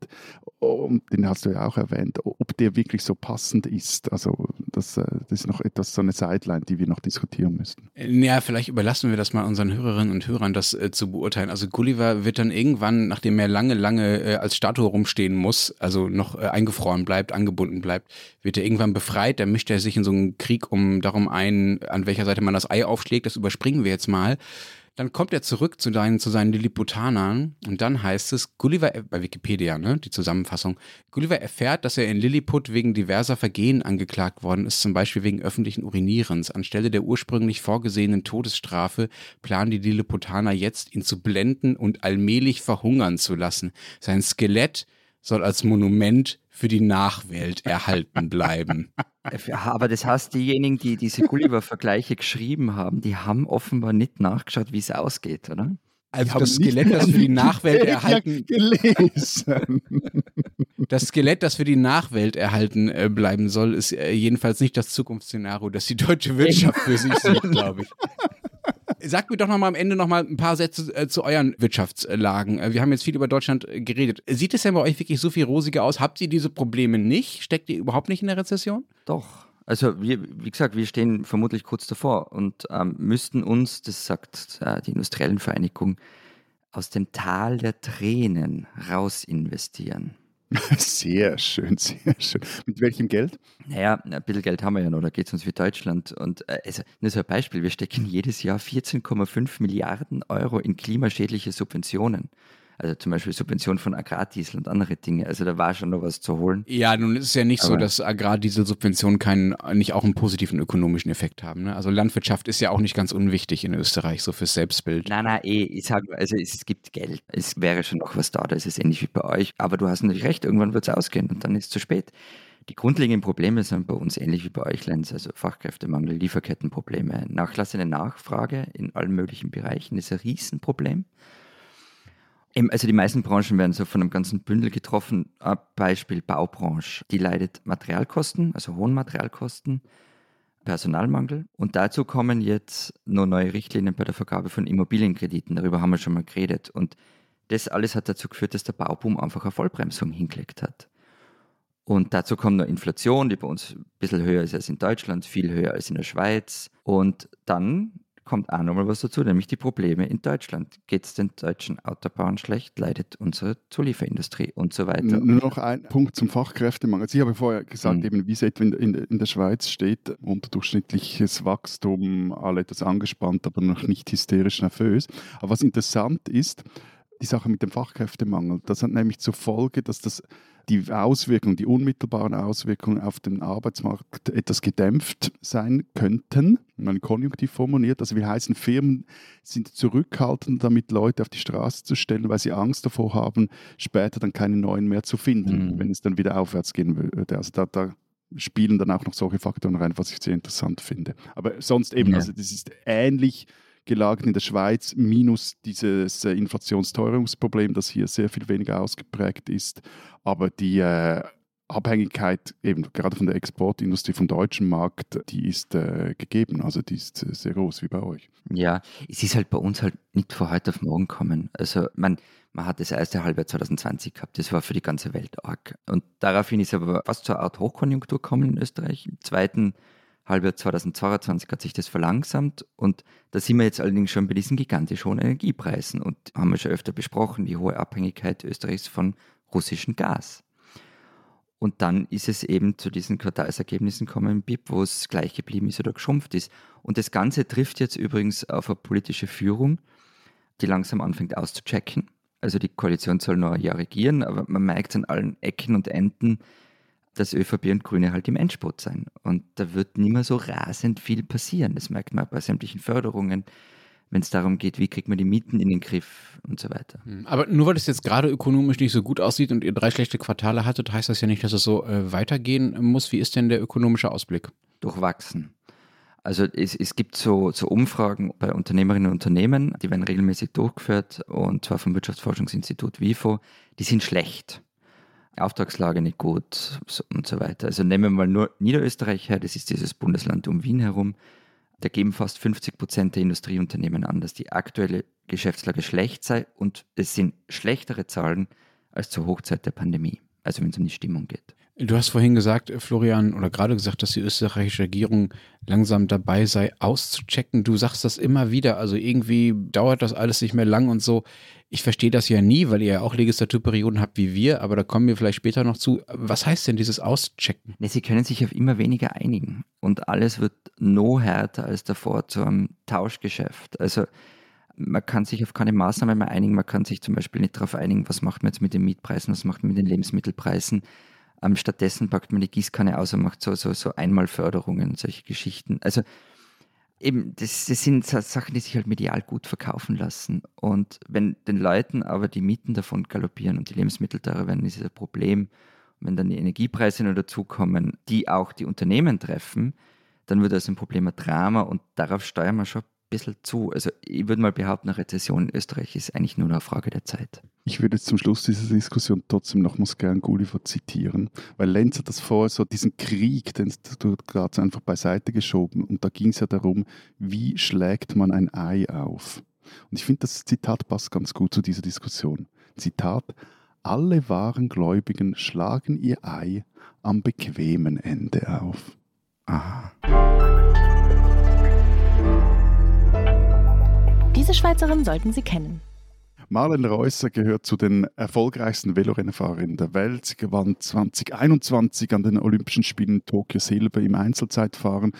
den hast du ja auch erwähnt, ob der wirklich so passend ist. Also das, äh, das ist noch etwas so eine Sideline, die wir noch diskutieren müssten. Äh, ja, vielleicht überlassen wir das mal unseren Hörerinnen und Hörern, das äh, zu beurteilen. Also Gulliver wird dann irgendwann, nachdem er lange, lange äh, als Statue rumstehen muss, also noch äh, eingefroren bleibt, angebunden bleibt, wird er irgendwann befreit. Dann mischt er sich in so einen Krieg um darum ein, an welcher Seite man das Ei aufschlägt. Das überspringen wir jetzt mal. Dann kommt er zurück zu, deinen, zu seinen Lilliputanern und dann heißt es, Gulliver, bei Wikipedia, ne, die Zusammenfassung, Gulliver erfährt, dass er in Lilliput wegen diverser Vergehen angeklagt worden ist, zum Beispiel wegen öffentlichen Urinierens. Anstelle der ursprünglich vorgesehenen Todesstrafe planen die Lilliputaner jetzt, ihn zu blenden und allmählich verhungern zu lassen. Sein Skelett soll als Monument für die Nachwelt erhalten bleiben. Aber das heißt, diejenigen, die diese Gulliver-Vergleiche geschrieben haben, die haben offenbar nicht nachgeschaut, wie es ausgeht, oder? Also das Skelett, das für die Nachwelt erhalten gelesen. Das Skelett, das für die Nachwelt erhalten äh, bleiben soll, ist äh, jedenfalls nicht das Zukunftsszenario, das die deutsche Wirtschaft für sich sieht, glaube ich. Sagt mir doch noch mal am Ende noch mal ein paar Sätze äh, zu euren Wirtschaftslagen. Äh, wir haben jetzt viel über Deutschland äh, geredet. Sieht es denn bei euch wirklich so viel rosiger aus? Habt ihr diese Probleme nicht? Steckt ihr überhaupt nicht in der Rezession? Doch. Also wir, wie gesagt, wir stehen vermutlich kurz davor und ähm, müssten uns, das sagt äh, die Industriellen Vereinigung, aus dem Tal der Tränen raus investieren. Sehr schön, sehr schön. Mit welchem Geld? Naja, ein bisschen Geld haben wir ja noch, da geht es uns wie Deutschland. Und äh, also, nur so ein Beispiel, wir stecken jedes Jahr 14,5 Milliarden Euro in klimaschädliche Subventionen. Also zum Beispiel Subvention von Agrardiesel und andere Dinge. Also da war schon noch was zu holen. Ja, nun ist es ja nicht Aber so, dass Agrardieselsubventionen keinen, nicht auch einen positiven ökonomischen Effekt haben. Ne? Also Landwirtschaft ist ja auch nicht ganz unwichtig in Österreich, so fürs Selbstbild. Nein, nein, eh, ich sage, also es gibt Geld. Es wäre schon noch was da, da ist es ähnlich wie bei euch. Aber du hast natürlich recht, irgendwann wird es ausgehen und dann ist es zu spät. Die grundlegenden Probleme sind bei uns ähnlich wie bei euch, Lenz, also Fachkräftemangel, Lieferkettenprobleme, nachlassende Nachfrage in allen möglichen Bereichen ist ein Riesenproblem. Also die meisten Branchen werden so von einem ganzen Bündel getroffen. Beispiel Baubranche. Die leidet Materialkosten, also hohen Materialkosten, Personalmangel. Und dazu kommen jetzt noch neue Richtlinien bei der Vergabe von Immobilienkrediten. Darüber haben wir schon mal geredet. Und das alles hat dazu geführt, dass der Bauboom einfach eine Vollbremsung hingelegt hat. Und dazu kommt noch Inflation, die bei uns ein bisschen höher ist als in Deutschland, viel höher als in der Schweiz. Und dann kommt auch nochmal was dazu, nämlich die Probleme in Deutschland. Geht es den deutschen Autobauern schlecht, leidet unsere Zulieferindustrie und so weiter. Nur noch ein Punkt zum Fachkräftemangel. Also ich habe vorher gesagt, mhm. eben, wie es etwa in, in, in, der Schweiz steht, unterdurchschnittliches Wachstum, alle etwas angespannt, aber noch nicht hysterisch nervös. Aber was interessant ist, die Sache mit dem Fachkräftemangel. Das hat nämlich zur Folge, dass das die Auswirkungen, die unmittelbaren Auswirkungen auf den Arbeitsmarkt etwas gedämpft sein könnten. Man konjunktiv formuliert. Also wir heißen, Firmen sind zurückhaltend damit, Leute auf die Straße zu stellen, weil sie Angst davor haben, später dann keine neuen mehr zu finden, mhm. wenn es dann wieder aufwärts gehen würde. Also da, da spielen dann auch noch solche Faktoren rein, was ich sehr interessant finde. Aber sonst eben, ja. also das ist ähnlich gelagert in der Schweiz, minus dieses äh, Inflationsteuerungsproblem, das hier sehr viel weniger ausgeprägt ist. Aber die äh, Abhängigkeit eben gerade von der Exportindustrie vom deutschen Markt, die ist äh, gegeben, also die ist äh, sehr groß wie bei euch. Ja, es ist halt bei uns halt nicht von heute auf morgen kommen. Also man, man hat das erste Halbjahr 2020 gehabt, das war für die ganze Welt arg. Und daraufhin ist aber fast zur Art Hochkonjunktur gekommen in Österreich. Im zweiten Halbjahr 2022 hat sich das verlangsamt und da sind wir jetzt allerdings schon bei diesen gigantisch hohen Energiepreisen und haben wir schon öfter besprochen, die hohe Abhängigkeit Österreichs von russischem Gas. Und dann ist es eben zu diesen Quartalsergebnissen gekommen im BIP, wo es gleich geblieben ist oder geschrumpft ist. Und das Ganze trifft jetzt übrigens auf eine politische Führung, die langsam anfängt auszuchecken. Also die Koalition soll noch ein Jahr regieren, aber man merkt an allen Ecken und Enden, dass ÖVP und Grüne halt im Endspurt sein. Und da wird nicht mehr so rasend viel passieren. Das merkt man bei sämtlichen Förderungen, wenn es darum geht, wie kriegt man die Mieten in den Griff und so weiter. Hm, aber nur weil es jetzt gerade ökonomisch nicht so gut aussieht und ihr drei schlechte Quartale hattet, heißt das ja nicht, dass es so äh, weitergehen muss. Wie ist denn der ökonomische Ausblick? Durchwachsen. Also es, es gibt so, so, Umfragen bei Unternehmerinnen und Unternehmen, die werden regelmäßig durchgeführt und zwar vom Wirtschaftsforschungsinstitut WIFO. Die sind schlecht. Auftragslage nicht gut und so weiter. Also nehmen wir mal nur Niederösterreich her, das ist dieses Bundesland um Wien herum. Da geben fast 50 Prozent der Industrieunternehmen an, dass die aktuelle Geschäftslage schlecht sei und es sind schlechtere Zahlen als zur Hochzeit der Pandemie, also wenn es um die Stimmung geht. Du hast vorhin gesagt, Florian, oder gerade gesagt, dass die österreichische Regierung langsam dabei sei, auszuchecken. Du sagst das immer wieder. Also irgendwie dauert das alles nicht mehr lang und so. Ich verstehe das ja nie, weil ihr ja auch Legislaturperioden habt wie wir, aber da kommen wir vielleicht später noch zu. Was heißt denn dieses Auschecken? Sie können sich auf immer weniger einigen und alles wird no härter als davor zu einem Tauschgeschäft. Also man kann sich auf keine Maßnahmen mehr einigen. Man kann sich zum Beispiel nicht darauf einigen, was macht man jetzt mit den Mietpreisen, was macht man mit den Lebensmittelpreisen. Ähm, stattdessen packt man die Gießkanne aus und macht so, so, so Einmalförderungen, solche Geschichten. Also eben, das, das sind Sachen, die sich halt medial gut verkaufen lassen. Und wenn den Leuten aber die Mieten davon galoppieren und die Lebensmittel teurer werden, ist es ein Problem. Und wenn dann die Energiepreise noch dazukommen, die auch die Unternehmen treffen, dann wird das ein Problem ein Drama und darauf steuern wir schon bisschen zu. Also ich würde mal behaupten, eine Rezession in Österreich ist eigentlich nur eine Frage der Zeit. Ich würde jetzt zum Schluss dieser Diskussion trotzdem nochmals gern Gulliver zitieren, weil Lenz hat das vorher so diesen Krieg, den du gerade einfach beiseite geschoben und da ging es ja darum, wie schlägt man ein Ei auf. Und ich finde, das Zitat passt ganz gut zu dieser Diskussion. Zitat, alle wahren Gläubigen schlagen ihr Ei am bequemen Ende auf. Aha. Diese Schweizerin sollten Sie kennen. Marlene Reusser gehört zu den erfolgreichsten Velorennfahrerinnen der Welt. Sie gewann 2021 an den Olympischen Spielen Tokio Silber im Einzelzeitfahren,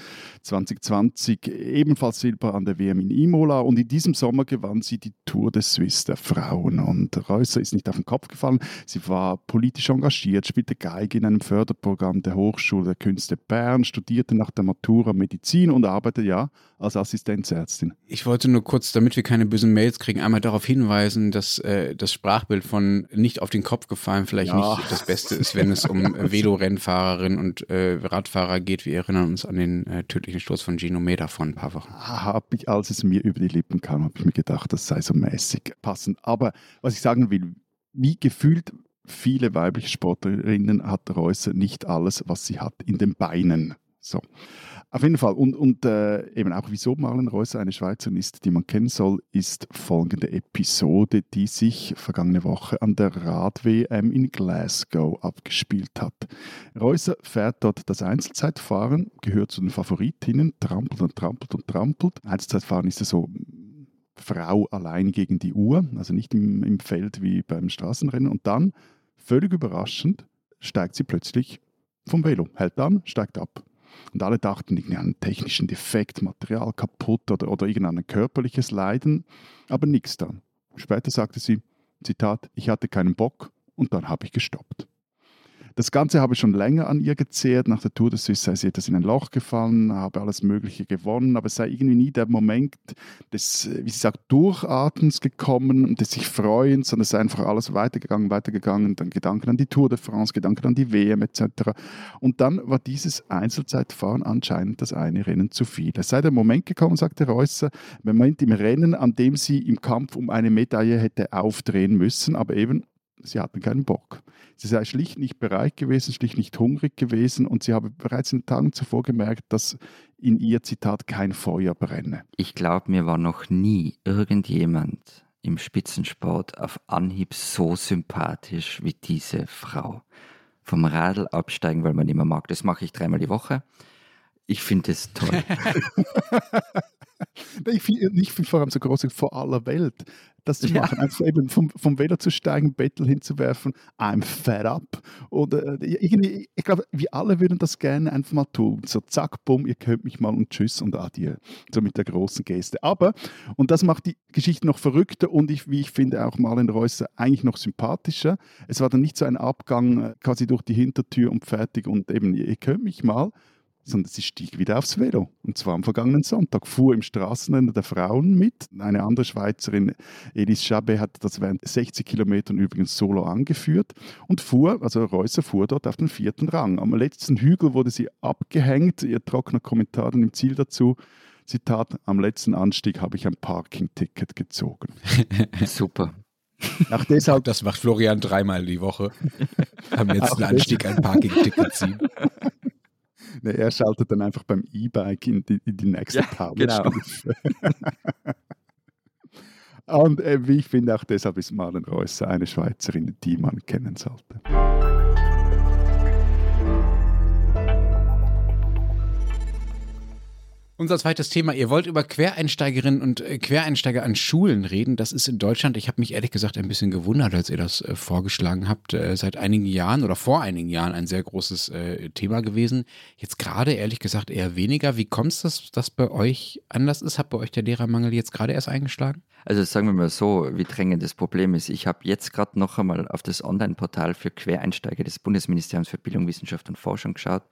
2020 ebenfalls Silber an der WM in Imola und in diesem Sommer gewann sie die Tour de Suisse der Frauen. Und Reusser ist nicht auf den Kopf gefallen. Sie war politisch engagiert, spielte Geige in einem Förderprogramm der Hochschule der Künste Bern, studierte nach der Matura Medizin und arbeitete ja als Assistenzärztin. Ich wollte nur kurz, damit wir keine bösen Mails kriegen, einmal darauf hinweisen, dass äh, das Sprachbild von nicht auf den Kopf gefallen vielleicht Ja. nicht das Beste ist, wenn es um äh, Velo-Rennfahrerinnen und äh, Radfahrer geht. Wir erinnern uns an den äh, tödlichen Sturz von Gino Meda vor ein paar Wochen. Hab ich, als es mir über die Lippen kam, habe ich mir gedacht, das sei so mäßig passend. Aber was ich sagen will, wie gefühlt viele weibliche Sportlerinnen hat Reusser nicht alles, was sie hat in den Beinen. So. Auf jeden Fall. Und, und äh, eben auch, wieso Marlen Reusser eine Schweizerin ist, die man kennen soll, ist folgende Episode, die sich vergangene Woche an der Rad-WM in Glasgow abgespielt hat. Reusser fährt dort das Einzelzeitfahren, gehört zu den Favoritinnen, trampelt und trampelt und trampelt. Einzelzeitfahren ist ja so Frau allein gegen die Uhr, also nicht im, im Feld wie beim Straßenrennen. Und dann, völlig überraschend, steigt sie plötzlich vom Velo, hält an, steigt ab. Und alle dachten irgendeinen technischen Defekt, Material kaputt oder, oder irgendein körperliches Leiden, aber nichts dann. Später sagte sie, Zitat, ich hatte keinen Bock und dann habe ich gestoppt. Das Ganze habe ich schon länger an ihr gezehrt. Nach der Tour de Suisse sei sie etwas in ein Loch gefallen, habe alles Mögliche gewonnen, aber es sei irgendwie nie der Moment des, wie sie sagt, Durchatmens gekommen, des sich Freuens, sondern es sei einfach alles weitergegangen, weitergegangen. Dann Gedanken an die Tour de France, Gedanken an die WM etc. Und dann war dieses Einzelzeitfahren anscheinend das eine Rennen zu viel. Es sei der Moment gekommen, sagte Reusser, Moment im Rennen, an dem sie im Kampf um eine Medaille hätte aufdrehen müssen, aber eben sie hatten keinen Bock. Sie sei schlicht nicht bereit gewesen, schlicht nicht hungrig gewesen und sie habe bereits in den Tagen zuvor gemerkt, dass in ihr Zitat kein Feuer brenne. Ich glaube, mir war noch nie irgendjemand im Spitzensport auf Anhieb so sympathisch wie diese Frau. Vom Radl absteigen, weil man immer mag. Das mache ich dreimal die Woche. Ich finde es toll. Ich finde vor allem so groß vor aller Welt, das zu Ja. machen. Einfach eben vom, vom Velo zu steigen, Bettel hinzuwerfen, I'm fed up. Oder äh, irgendwie, ich glaube, wir alle würden das gerne einfach mal tun. So zack, bumm, ihr könnt mich mal und tschüss und adieu. So mit der großen Geste. Aber, und das macht die Geschichte noch verrückter und ich, wie ich finde auch Marlen Reusser eigentlich noch sympathischer. Es war dann nicht so ein Abgang äh, quasi durch die Hintertür und fertig und eben, ihr könnt mich mal, sondern sie stieg wieder aufs Velo. Und zwar am vergangenen Sonntag. Fuhr im Straßenrennen der Frauen mit. Eine andere Schweizerin, Elise Chabet, hat das während 60 Kilometern übrigens solo angeführt und fuhr, also Reusser fuhr dort auf den vierten Rang. Am letzten Hügel wurde sie abgehängt. Ihr trockener Kommentar dann im Ziel dazu. Zitat, am letzten Anstieg habe ich ein Parking-Ticket gezogen. Super. Auch deshalb Das macht Florian dreimal die Woche. Am letzten Anstieg ein Parking-Ticket ziehen. Ne, er schaltet dann einfach beim E-Bike in die, in die nächste Ja, genau. Powerstufe. Und äh, wie ich finde, auch deshalb ist Marlen Reusser eine Schweizerin, die man kennen sollte. Unser zweites Thema, ihr wollt über Quereinsteigerinnen und äh, Quereinsteiger an Schulen reden. Das ist in Deutschland, ich habe mich ehrlich gesagt ein bisschen gewundert, als ihr das äh, vorgeschlagen habt, äh, seit einigen Jahren oder vor einigen Jahren ein sehr großes äh, Thema gewesen. Jetzt gerade ehrlich gesagt eher weniger. Wie kommt es, dass das bei euch anders ist? Hat bei euch der Lehrermangel jetzt gerade erst eingeschlagen? Also sagen wir mal so, wie drängend das Problem ist. Ich habe jetzt gerade noch einmal auf das Online-Portal für Quereinsteiger des Bundesministeriums für Bildung, Wissenschaft und Forschung geschaut.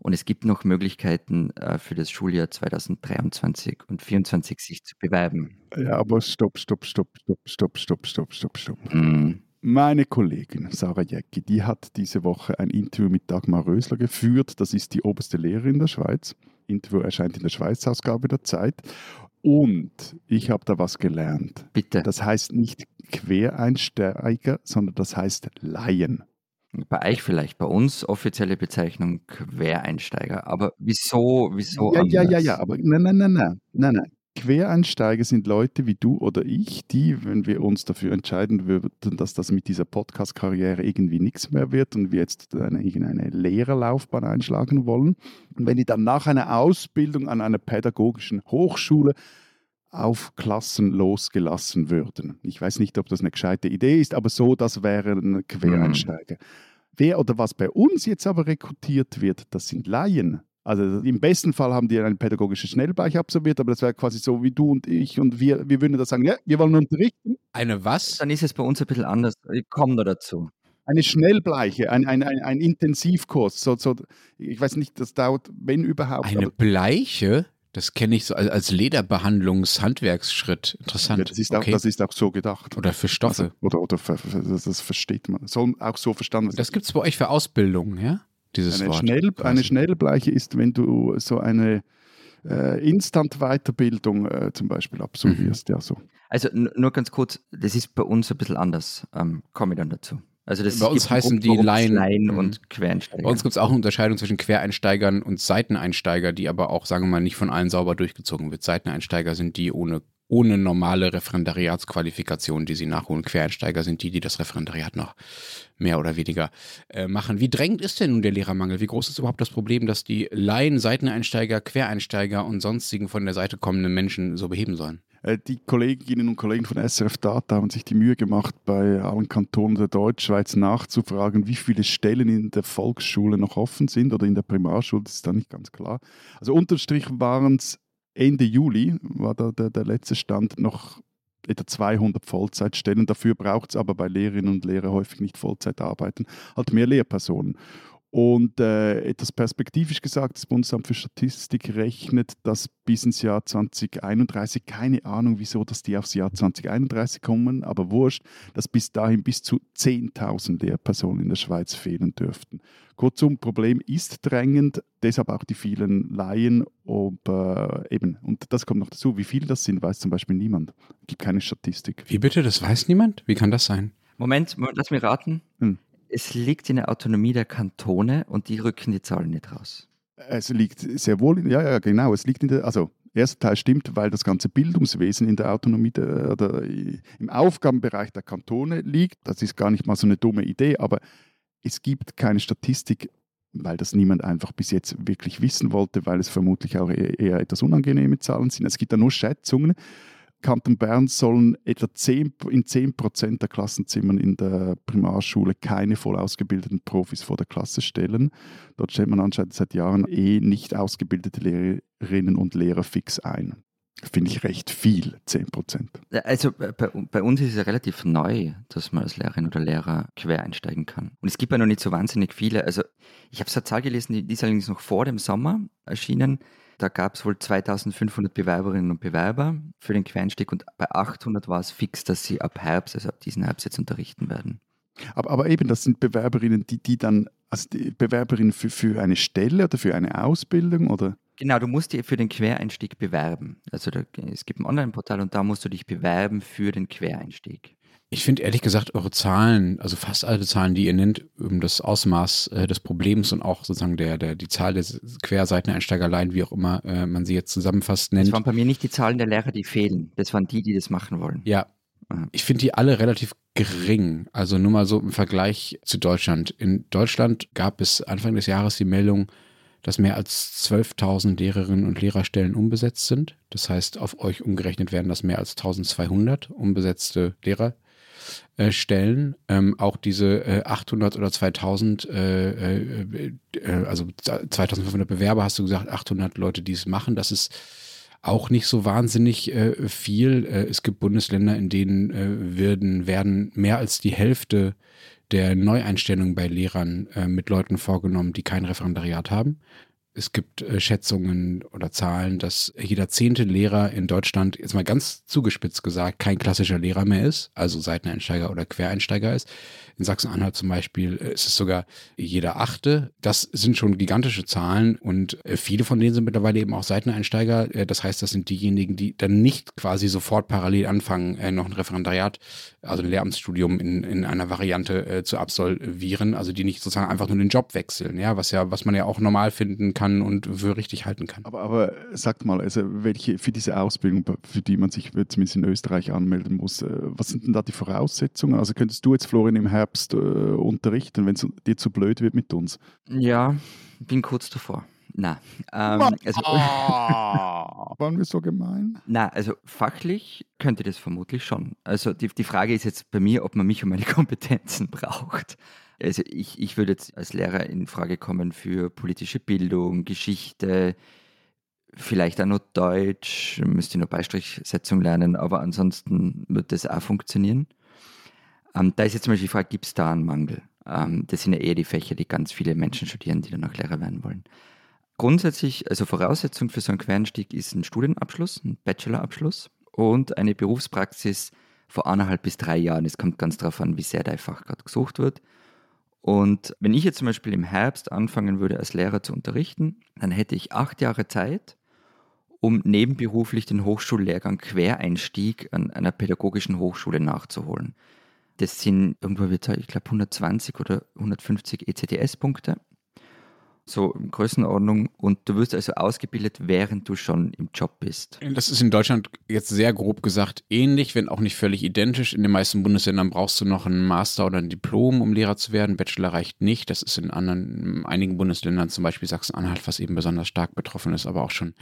Und es gibt noch Möglichkeiten äh, für das Schuljahr 2023 und 2024 sich zu bewerben. Ja, aber stopp, stopp, stopp, stopp, stopp, stopp, stopp, stopp, stopp. Mm. Meine Kollegin Sarah Jäcki, die hat diese Woche ein Interview mit Dagmar Rösler geführt. Das ist die oberste Lehrerin der Schweiz. Interview erscheint in der Schweiz-Ausgabe der Zeit. Und ich habe da was gelernt. Bitte. Das heißt nicht Quereinsteiger, sondern das heißt Laien. Bei euch vielleicht, bei uns offizielle Bezeichnung Quereinsteiger. Aber wieso, wieso ja, ja, ja, ja, aber nein, nein, nein, nein, nein, nein. Quereinsteiger sind Leute wie du oder ich, die, wenn wir uns dafür entscheiden würden, dass das mit dieser Podcast-Karriere irgendwie nichts mehr wird und wir jetzt eine, irgendeine Lehrerlaufbahn einschlagen wollen, und wenn die dann nach einer Ausbildung an einer pädagogischen Hochschule auf Klassen losgelassen würden. Ich weiß nicht, ob das eine gescheite Idee ist, aber so, das wären Quereinsteiger. Mhm. Wer oder was bei uns jetzt aber rekrutiert wird, das sind Laien. Also im besten Fall haben die ein pädagogisches Schnellbeich absolviert, aber das wäre quasi so wie du und ich und wir, wir würden da sagen, ja, wir wollen unterrichten. Eine was? Dann ist es bei uns ein bisschen anders. Ich komme da dazu. Eine Schnellbleiche, ein, ein, ein, ein Intensivkurs. So, so, ich weiß nicht, das dauert, wenn überhaupt. Eine Bleiche? Das kenne ich so als Lederbehandlungs-Handwerksschritt. Interessant. Ja, das, ist auch, das ist auch so gedacht. Oder für Stoffe. Also, oder oder für, das versteht man. Soll auch so verstanden Das gibt es bei euch für Ausbildungen, ja? Dieses eine, Wort, Schnell, eine Schnellbleiche ist, wenn du so eine äh, Instant-Weiterbildung äh, zum Beispiel absolvierst. Mhm. Ja, so. Also nur ganz kurz, das ist bei uns ein bisschen anders. Ähm, Komme ich dann dazu. Also das bei uns heißen die Laien, Laien mhm. und Quereinsteiger. Bei uns gibt es auch eine Unterscheidung zwischen Quereinsteigern und Seiteneinsteiger, die aber auch, sagen wir mal, nicht von allen sauber durchgezogen wird. Seiteneinsteiger sind die ohne, ohne normale Referendariatsqualifikation, die sie nachholen. Quereinsteiger sind die, die das Referendariat noch mehr oder weniger äh, machen. Wie drängend ist denn nun der Lehrermangel? Wie groß ist überhaupt das Problem, dass die Laien, Seiteneinsteiger, Quereinsteiger und sonstigen von der Seite kommenden Menschen so beheben sollen? Äh, die Kolleginnen und Kollegen von SRF Data haben sich die Mühe gemacht, bei allen Kantonen der Deutschschweiz nachzufragen, wie viele Stellen in der Volksschule noch offen sind oder in der Primarschule. Das ist da nicht ganz klar. Also unterm Strich waren es Ende Juli, war da der, der letzte Stand, noch etwa 200 Vollzeitstellen. Dafür braucht es aber bei Lehrerinnen und Lehrern häufig nicht Vollzeit arbeiten, halt mehr Lehrpersonen. Und äh, etwas perspektivisch gesagt, das Bundesamt für Statistik rechnet, dass bis ins Jahr 2031, keine Ahnung wieso, dass die aufs Jahr 2031 kommen, aber wurscht, dass bis dahin bis zu 10.000 Lehrpersonen in der Schweiz fehlen dürften. Kurzum, Problem ist drängend, deshalb auch die vielen Laien. Ob, äh, eben, und das kommt noch dazu, wie viele das sind, weiß zum Beispiel niemand. Es gibt keine Statistik. Wie bitte, das weiß niemand? Wie kann das sein? Moment, lass mich raten. Hm es liegt in der Autonomie der Kantone und die rücken die Zahlen nicht raus. Es liegt sehr wohl, ja, ja, genau, es liegt in der, also erster Teil stimmt, weil das ganze Bildungswesen in der Autonomie der, oder im Aufgabenbereich der Kantone liegt. Das ist gar nicht mal so eine dumme Idee, aber es gibt keine Statistik, weil das niemand einfach bis jetzt wirklich wissen wollte, weil es vermutlich auch eher etwas unangenehme Zahlen sind. Es gibt da nur Schätzungen. Kanton Bern sollen etwa 10, in 10 Prozent der Klassenzimmern in der Primarschule keine voll ausgebildeten Profis vor der Klasse stellen. Dort stellt man anscheinend seit Jahren eh nicht ausgebildete Lehrerinnen und Lehrer fix ein. Finde ich recht viel, 10 Prozent. Also bei, bei, uns ist es ja relativ neu, dass man als Lehrerin oder Lehrer quer einsteigen kann. Und es gibt ja noch nicht so wahnsinnig viele. Also ich habe so eine Zahl gelesen, die ist allerdings noch vor dem Sommer erschienen. Da gab es wohl 2500 Bewerberinnen und Bewerber für den Quereinstieg und bei 800 war es fix, dass sie ab Herbst, also ab diesen Herbst jetzt unterrichten werden. Aber, aber eben, das sind Bewerberinnen, die, die dann, also die Bewerberinnen für, für eine Stelle oder für eine Ausbildung oder? Genau, du musst dich für den Quereinstieg bewerben. Also da, es gibt ein Online-Portal und da musst du dich bewerben für den Quereinstieg. Ich finde ehrlich gesagt eure Zahlen, also fast alle Zahlen, die ihr nennt, um das Ausmaß äh, des Problems und auch sozusagen der, der, die Zahl der Querseiteneinsteigerlein, wie auch immer äh, man sie jetzt zusammenfasst, nennt. Das waren bei mir nicht die Zahlen der Lehrer, die fehlen. Das waren die, die das machen wollen. Ja. Ich finde die alle relativ gering. Also nur mal so im Vergleich zu Deutschland. In Deutschland gab es Anfang des Jahres die Meldung, dass mehr als 12.000 Lehrerinnen und Lehrerstellen unbesetzt sind. Das heißt, auf euch umgerechnet werden das mehr als 1200 unbesetzte Lehrer äh, Stellen, ähm, auch diese äh, 800 oder 2000, äh, äh, äh, also 2500 Bewerber, hast du gesagt, 800 Leute, die es machen, das ist auch nicht so wahnsinnig viel. es gibt Bundesländer, in denen werden, werden mehr als die Hälfte der Neueinstellungen bei Lehrern mit Leuten vorgenommen, die kein Referendariat haben. Es gibt äh, Schätzungen oder Zahlen, dass jeder zehnte Lehrer in Deutschland, jetzt mal ganz zugespitzt gesagt, kein klassischer Lehrer mehr ist, also Seiteneinsteiger oder Quereinsteiger ist. In Sachsen-Anhalt zum Beispiel äh, ist es sogar jeder achte. Das sind schon gigantische Zahlen und äh, viele von denen sind mittlerweile eben auch Seiteneinsteiger. Das heißt, das sind diejenigen, die dann nicht quasi sofort parallel anfangen, noch ein Referendariat, also ein Lehramtsstudium in, in einer Variante zu absolvieren, also die nicht sozusagen einfach nur den Job wechseln, ja, was ja, was man ja auch normal finden kann kann und für richtig halten kann. Aber, aber sagt mal, also welche für diese Ausbildung, für die man sich zumindest in Österreich anmelden muss, äh, was sind denn da die Voraussetzungen? Also könntest du jetzt, Florian, im Herbst äh, unterrichten, wenn es dir zu blöd wird mit uns? Ja, bin kurz davor. Na, ähm, also, oh, waren wir so gemein? Na, also fachlich könnte das vermutlich schon. Also die, die Frage ist jetzt bei mir, ob man mich und meine Kompetenzen braucht. Also ich, ich würde jetzt als Lehrer in Frage kommen für politische Bildung, Geschichte, vielleicht auch noch Deutsch, müsste noch Beistrichsetzung lernen, aber ansonsten wird das auch funktionieren. Ähm, da ist jetzt zum Beispiel die Frage, gibt es da einen Mangel? Ähm, das sind ja eher die Fächer, die ganz viele Menschen studieren, die dann auch Lehrer werden wollen. Grundsätzlich, also Voraussetzung für so einen Quereinstieg ist ein Studienabschluss, ein Bachelorabschluss und eine Berufspraxis vor anderthalb bis drei Jahren. Es kommt ganz darauf an, wie sehr dein Fach gerade gesucht wird. Und wenn ich jetzt zum Beispiel im Herbst anfangen würde, als Lehrer zu unterrichten, dann hätte ich acht Jahre Zeit, um nebenberuflich den Hochschullehrgang Quereinstieg an einer pädagogischen Hochschule nachzuholen. Das sind irgendwo ich glaube 120 oder 150 ECTS-Punkte so in Größenordnung. Und du wirst also ausgebildet, während du schon im Job bist. Das ist in Deutschland jetzt sehr grob gesagt ähnlich, wenn auch nicht völlig identisch. In den meisten Bundesländern brauchst du noch einen Master oder ein Diplom, um Lehrer zu werden. Bachelor reicht nicht. Das ist in anderen, in einigen Bundesländern, zum Beispiel Sachsen-Anhalt, was eben besonders stark betroffen ist, aber auch schon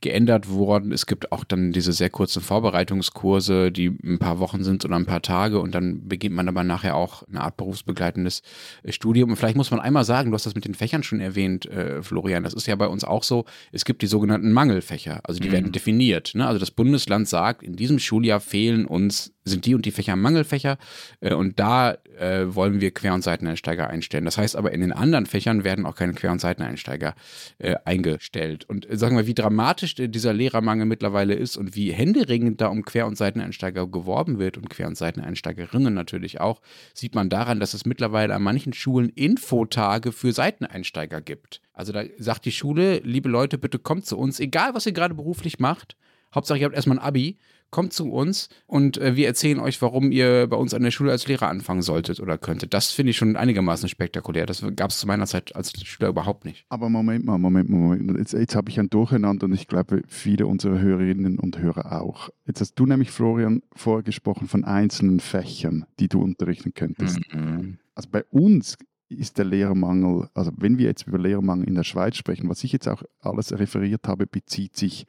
geändert worden. Es gibt auch dann diese sehr kurzen Vorbereitungskurse, die ein paar Wochen sind oder ein paar Tage und dann beginnt man aber nachher auch eine Art berufsbegleitendes äh, Studium. Und vielleicht muss man einmal sagen, du hast das mit den Fächern schon erwähnt, äh, Florian, das ist ja bei uns auch so, es gibt die sogenannten Mangelfächer, also die mhm. werden definiert. Ne? Also das Bundesland sagt, in diesem Schuljahr fehlen uns sind die und die Fächer Mangelfächer äh, und da äh, wollen wir Quer- und Seiteneinsteiger einstellen. Das heißt aber, in den anderen Fächern werden auch keine Quer- und Seiteneinsteiger äh, eingestellt. Und äh, sagen wir, wie dramatisch dieser Lehrermangel mittlerweile ist und wie händeringend da um Quer- und Seiteneinsteiger geworben wird und Quer- und Seiteneinsteigerinnen natürlich auch, sieht man daran, dass es mittlerweile an manchen Schulen Infotage für Seiteneinsteiger gibt. Also da sagt die Schule, liebe Leute, bitte kommt zu uns, egal was ihr gerade beruflich macht. Hauptsache, ihr habt erstmal ein Abi kommt zu uns und äh, wir erzählen euch, warum ihr bei uns an der Schule als Lehrer anfangen solltet oder könntet. Das finde ich schon einigermaßen spektakulär. Das gab es zu meiner Zeit als Schüler überhaupt nicht. Aber Moment mal, Moment mal, Moment. Jetzt, jetzt habe ich ein Durcheinander und ich glaube, viele unserer Hörerinnen und Hörer auch. Jetzt hast du nämlich, Florian, vorgesprochen von einzelnen Fächern, die du unterrichten könntest. Mhm. Also bei uns ist der Lehrermangel, also wenn wir jetzt über Lehrermangel in der Schweiz sprechen, was ich jetzt auch alles referiert habe, bezieht sich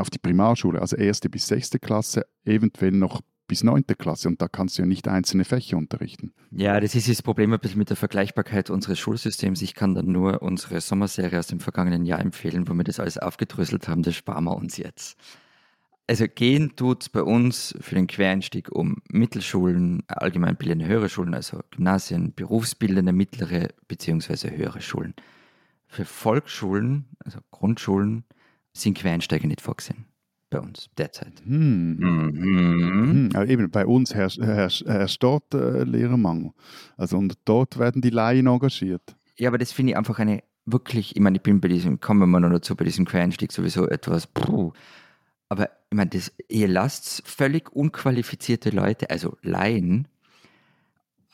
auf die Primarschule, also erste bis sechste Klasse, eventuell noch bis neunte Klasse und da kannst du ja nicht einzelne Fächer unterrichten. Ja, das ist das Problem ein bisschen mit der Vergleichbarkeit unseres Schulsystems. Ich kann dann nur unsere Sommerserie aus dem vergangenen Jahr empfehlen, wo wir das alles aufgedröselt haben. Das sparen wir uns jetzt. Also gehen tut es bei uns für den Quereinstieg um Mittelschulen, allgemeinbildende höhere Schulen, also Gymnasien, berufsbildende mittlere bzw. höhere Schulen. Für Volksschulen, also Grundschulen, sind Quereinsteiger nicht vorgesehen. Bei uns derzeit. Hm. Mhm. Hm. eben, bei uns herrscht, herrscht, herrscht dort äh, Lehrermangel. Also und dort werden die Laien engagiert. Ja, aber das finde ich einfach eine wirklich, ich meine, ich bin bei diesem, kommen wir noch dazu, bei diesem Quereinstieg sowieso etwas, puh. Aber ich meine, das, ihr lasst völlig unqualifizierte Leute, also Laien,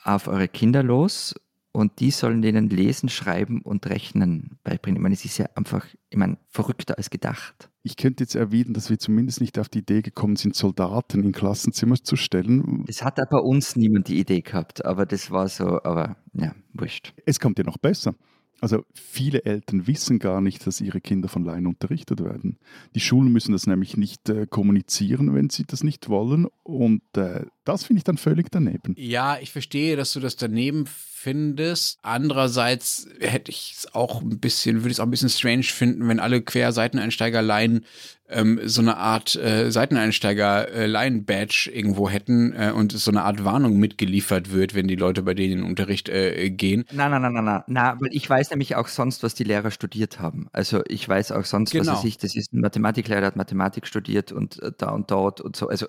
auf eure Kinder los und die sollen denen lesen, schreiben und rechnen beibringen. Ich meine, es ist ja einfach, ich meine, verrückter als gedacht. Ich könnte jetzt erwidern, dass wir zumindest nicht auf die Idee gekommen sind, Soldaten in Klassenzimmer zu stellen. Das hat aber bei uns niemand die Idee gehabt, aber das war so, aber ja, wurscht. Es kommt ja noch besser. Also viele Eltern wissen gar nicht, dass ihre Kinder von Laien unterrichtet werden. Die Schulen müssen das nämlich nicht äh, kommunizieren, wenn sie das nicht wollen. Und äh, das finde ich dann völlig daneben. Ja, ich verstehe, dass du das daneben findest. Andererseits hätte ich es auch ein bisschen, würde ich es auch ein bisschen strange finden, wenn alle Querseiteneinsteiger-Laien ähm, so eine Art äh, Seiteneinsteiger-Laien-Badge äh, irgendwo hätten äh, und so eine Art Warnung mitgeliefert wird, wenn die Leute bei denen in den Unterricht äh, gehen. Nein, nein, nein, nein, nein, na, weil ich weiß nämlich auch sonst, was die Lehrer studiert haben. Also ich weiß auch sonst, genau. was ich, das ist ein Mathematiklehrer, der hat Mathematik studiert und äh, da und dort und so. Also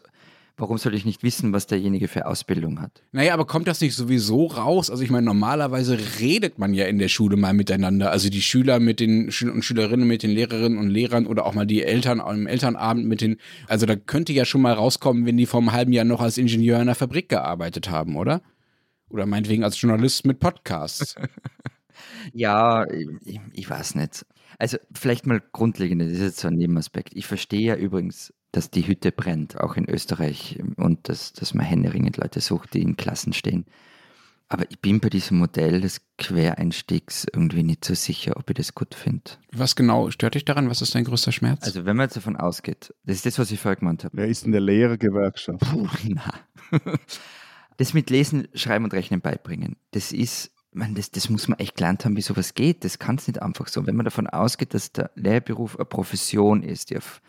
warum soll ich nicht wissen, was derjenige für Ausbildung hat? Naja, aber kommt das nicht sowieso raus? Also ich meine, normalerweise redet man ja in der Schule mal miteinander. Also die Schüler mit den Schülern und Schülerinnen, mit den Lehrerinnen und Lehrern oder auch mal die Eltern am Elternabend mit den. Also da könnte ja schon mal rauskommen, wenn die vor einem halben Jahr noch als Ingenieur in einer Fabrik gearbeitet haben, oder? Oder meinetwegen als Journalist mit Podcasts. ja, ich, ich weiß nicht. Also vielleicht mal grundlegend, das ist jetzt so ein Nebenaspekt. Ich verstehe ja übrigens, dass die Hütte brennt, auch in Österreich, und dass, dass man händeringend Leute sucht, die in Klassen stehen. Aber ich bin bei diesem Modell des Quereinstiegs irgendwie nicht so sicher, ob ich das gut finde. Was genau stört dich daran? Was ist dein größter Schmerz? Also wenn man jetzt davon ausgeht, das ist das, was ich vorher gemeint habe. Wer ist in der Lehrergewerkschaft? Puh, na. Das mit Lesen, Schreiben und Rechnen beibringen, das ist, man, das, das muss man echt gelernt haben, wie sowas geht. Das kann es nicht einfach so. Wenn man davon ausgeht, dass der Lehrberuf eine Profession ist, die auf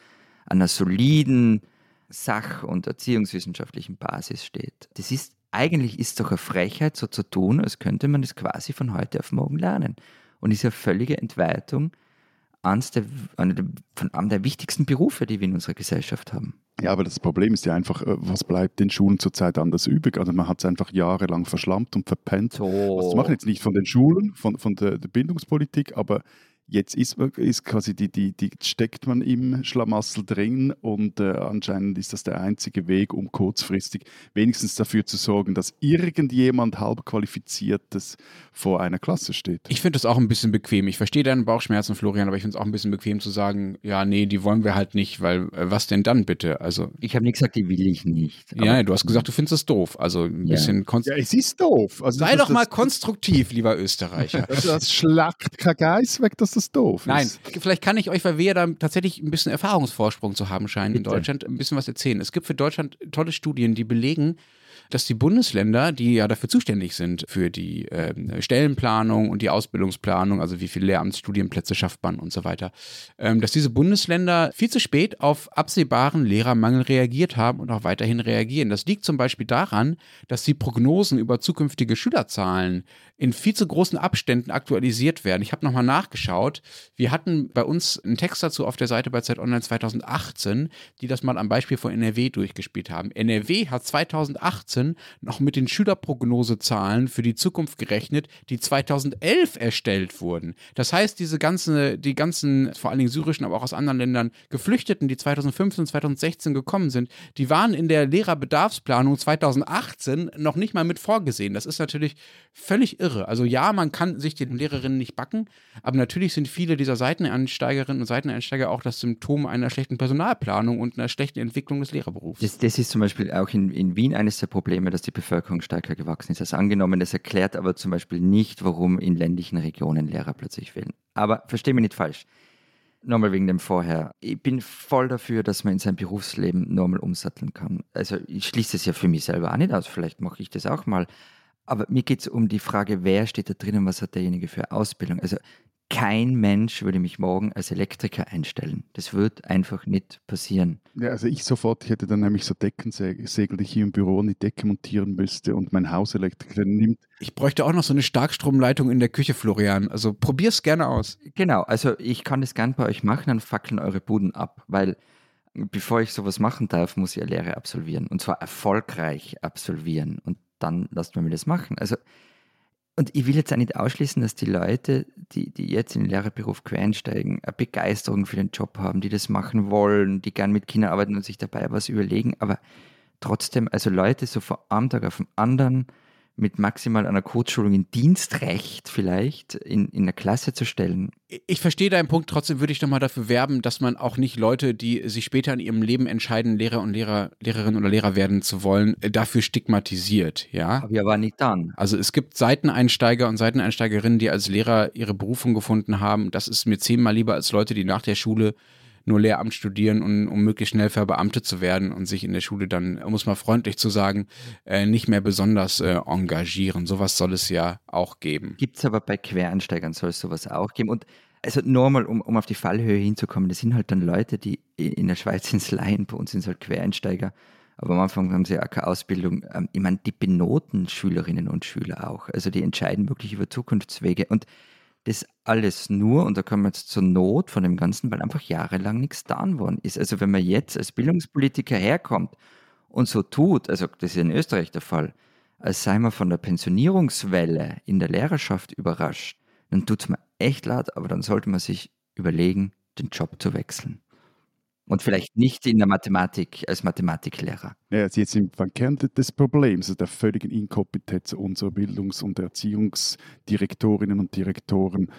einer soliden Sach- und erziehungswissenschaftlichen Basis steht, das ist eigentlich ist doch eine Frechheit, so zu tun, als könnte man das quasi von heute auf morgen lernen. Und ist eine völlige Entweitung eines der, von einem der wichtigsten Berufe, die wir in unserer Gesellschaft haben. Ja, aber das Problem ist ja einfach, äh, was bleibt den Schulen zurzeit anders übrig? Also man hat es einfach jahrelang verschlampt und verpennt. So. Was machen jetzt nicht von den Schulen, von, von der, der Bildungspolitik, aber Jetzt ist, ist quasi die, die, die steckt man im Schlamassel drin und äh, anscheinend ist das der einzige Weg, um kurzfristig wenigstens dafür zu sorgen, dass irgendjemand halbqualifiziertes vor einer Klasse steht. Ich finde das auch ein bisschen bequem. Ich verstehe deinen Bauchschmerzen, Florian, aber ich finde es auch ein bisschen bequem zu sagen, ja, nee, die wollen wir halt nicht, weil äh, was denn dann bitte? Also ich habe nicht gesagt, die will ich nicht. Ja, du hast gesagt, du findest es doof. Also ein ja. bisschen Ja, es ist doof. Also, Sei doch mal konstruktiv, lieber Österreicher. das, das schlagt kein Geist weg, dass das doof Nein, ist. Nein, vielleicht kann ich euch, weil wir ja da tatsächlich ein bisschen Erfahrungsvorsprung zu haben scheinen Bitte. in Deutschland, ein bisschen was erzählen. Es gibt für Deutschland tolle Studien, die belegen, dass die Bundesländer, die ja dafür zuständig sind, für die äh, Stellenplanung und die Ausbildungsplanung, also wie viele Lehramtsstudienplätze schafft man und so weiter, ähm, dass diese Bundesländer viel zu spät auf absehbaren Lehrermangel reagiert haben und auch weiterhin reagieren. Das liegt zum Beispiel daran, dass die Prognosen über zukünftige Schülerzahlen in viel zu großen Abständen aktualisiert werden. Ich habe nochmal nachgeschaut. Wir hatten bei uns einen Text dazu auf der Seite bei Zeit Online 2018, die das mal am Beispiel von NRW durchgespielt haben. NRW hat 2018 noch mit den Schülerprognosezahlen für die Zukunft gerechnet, die 2011 erstellt wurden. Das heißt, diese ganzen, die ganzen, vor allen Dingen syrischen, aber auch aus anderen Ländern Geflüchteten, die 2015 und 2016 gekommen sind, die waren in der Lehrerbedarfsplanung 2018 noch nicht mal mit vorgesehen. Das ist natürlich völlig irre irre. Also ja, man kann sich den Lehrerinnen nicht backen, aber natürlich sind viele dieser Seiteneinsteigerinnen und Seiteneinsteiger auch das Symptom einer schlechten Personalplanung und einer schlechten Entwicklung des Lehrerberufs. Das, das ist zum Beispiel auch in, in Wien eines der Probleme, dass die Bevölkerung stärker gewachsen ist als angenommen. Das erklärt aber zum Beispiel nicht, warum in ländlichen Regionen Lehrer plötzlich fehlen. Aber verstehe mich nicht falsch. Nochmal wegen dem Vorher. Ich bin voll dafür, dass man in seinem Berufsleben normal umsatteln kann. Also ich schließe es ja für mich selber auch nicht aus. Vielleicht mache ich das auch mal. Aber mir geht es um die Frage, wer steht da drinnen, was hat derjenige für Ausbildung. Also kein Mensch würde mich morgen als Elektriker einstellen. Das wird einfach nicht passieren. Ja, also ich sofort, ich hätte dann nämlich so Deckensegel, die ich hier im Büro in die Decke montieren müsste und mein Hauselektriker nimmt. Ich bräuchte auch noch so eine Starkstromleitung in der Küche, Florian. Also probier's gerne aus. Genau, also ich kann das gern bei euch machen, dann fackeln eure Buden ab, weil bevor ich sowas machen darf, muss ich eine Lehre absolvieren. Und zwar erfolgreich absolvieren. Und dann lasst man mir das machen. Also, und ich will jetzt auch nicht ausschließen, dass die Leute, die, die jetzt in den Lehrerberuf quereinsteigen, eine Begeisterung für den Job haben, die das machen wollen, die gern mit Kindern arbeiten und sich dabei was überlegen. Aber trotzdem, also Leute so von einem Tag auf den anderen mit maximal einer Codeschulung in Dienstrecht vielleicht in, in der Klasse zu stellen. Ich verstehe deinen Punkt, trotzdem würde ich nochmal dafür werben, dass man auch nicht Leute, die sich später in ihrem Leben entscheiden, Lehrer und Lehrer, Lehrerin oder Lehrer werden zu wollen, äh, dafür stigmatisiert, ja. Aber ja, war nicht dann. Also es gibt Seiteneinsteiger und Seiteneinsteigerinnen, die als Lehrer ihre Berufung gefunden haben. Das ist mir zehnmal lieber als Leute, die nach der Schule nur Lehramt studieren, um, um möglichst schnell verbeamtet zu werden und sich in der Schule dann, es mal freundlich zu sagen, äh, nicht mehr besonders äh, engagieren. Sowas soll es ja auch geben. Gibt es aber bei Quereinsteigern, soll es sowas auch geben. Und also normal, um, um auf die Fallhöhe hinzukommen, das sind halt dann Leute, die in der Schweiz ins Laien, bei uns sind es halt Quereinsteiger. Aber am Anfang haben sie ja keine Ausbildung. Ähm, ich meine, die benoten Schülerinnen und Schüler auch. Also die entscheiden wirklich über Zukunftswege. Und das alles nur, und da kommen wir jetzt zur Not von dem Ganzen, weil einfach jahrelang nichts getan worden ist. Also wenn man jetzt als Bildungspolitiker herkommt und so tut, also das ist in Österreich der Fall, als sei man von der Pensionierungswelle in der Lehrerschaft überrascht, dann tut es mir echt leid, aber dann sollte man sich überlegen, den Job zu wechseln und vielleicht nicht in der Mathematik als Mathematiklehrer. Ja, jetzt sind beim Kern des Problems, also der völligen Inkompetenz unserer Bildungs- und Erziehungsdirektorinnen und Direktoren,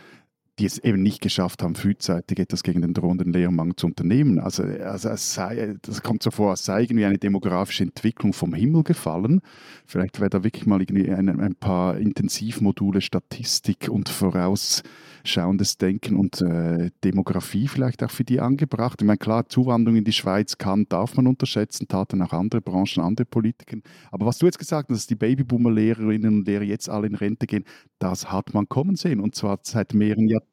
die es eben nicht geschafft haben, frühzeitig etwas gegen den drohenden Lehrermangel zu unternehmen. Also, also es sei, das kommt so vor, es sei irgendwie eine demografische Entwicklung vom Himmel gefallen. Vielleicht wäre da wirklich mal irgendwie ein, ein paar Intensivmodule Statistik und vorausschauendes Denken und äh, Demografie vielleicht auch für die angebracht. Ich meine, klar, Zuwanderung in die Schweiz kann, darf man unterschätzen, taten auch andere Branchen, andere Politiker. Aber was du jetzt gesagt hast, dass die Babyboomer-Lehrerinnen und Lehrer jetzt alle in Rente gehen, das hat man kommen sehen und zwar seit mehreren Jahrzehnten.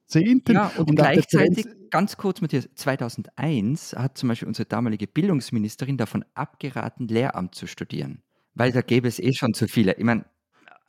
Ja, und, und gleichzeitig, ganz kurz, Matthias, 2001 hat zum Beispiel unsere damalige Bildungsministerin davon abgeraten, Lehramt zu studieren, weil da gäbe es eh schon zu viele. Ich meine,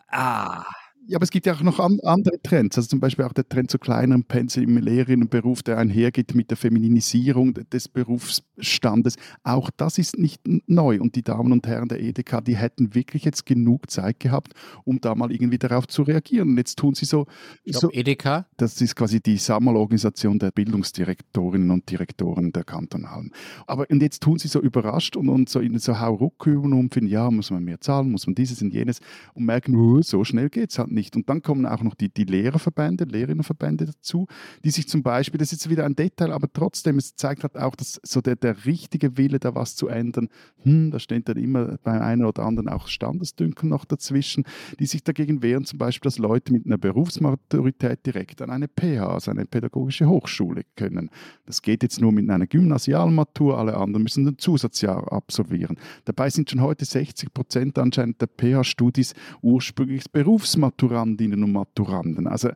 ah. Ja, aber es gibt ja auch noch an, andere Trends. Also zum Beispiel auch der Trend zu kleineren Pensen im Lehrerinnenberuf, der einhergeht mit der Femininisierung des Berufsstandes. Auch das ist nicht neu. Und die Damen und Herren der EDK, die hätten wirklich jetzt genug Zeit gehabt, um da mal irgendwie darauf zu reagieren. Und jetzt tun sie so. Ich so EDK? Das ist quasi die Sammelorganisation der Bildungsdirektorinnen und Direktoren der Kantonalen. Aber und jetzt tun sie so überrascht und, und so in so Hauruckübungen und finden, ja, muss man mehr zahlen, muss man dieses und jenes und merken, uh, so schnell geht es halt nicht. Und dann kommen auch noch die, die Lehrerverbände, Lehrerinnenverbände dazu, die sich zum Beispiel, das ist wieder ein Detail, aber trotzdem, es zeigt halt auch, dass so der, der richtige Wille, da was zu ändern, hm, da steht dann immer beim einen oder anderen auch Standesdünkel noch dazwischen, die sich dagegen wehren, zum Beispiel, dass Leute mit einer Berufsmaturität direkt an eine PH, also eine pädagogische Hochschule können. Das geht jetzt nur mit einer Gymnasialmatur, alle anderen müssen ein Zusatzjahr absolvieren. Dabei sind schon heute 60 Prozent anscheinend der PH-Studis ursprünglich Berufsmatur Maturandinnen und Maturanden. Also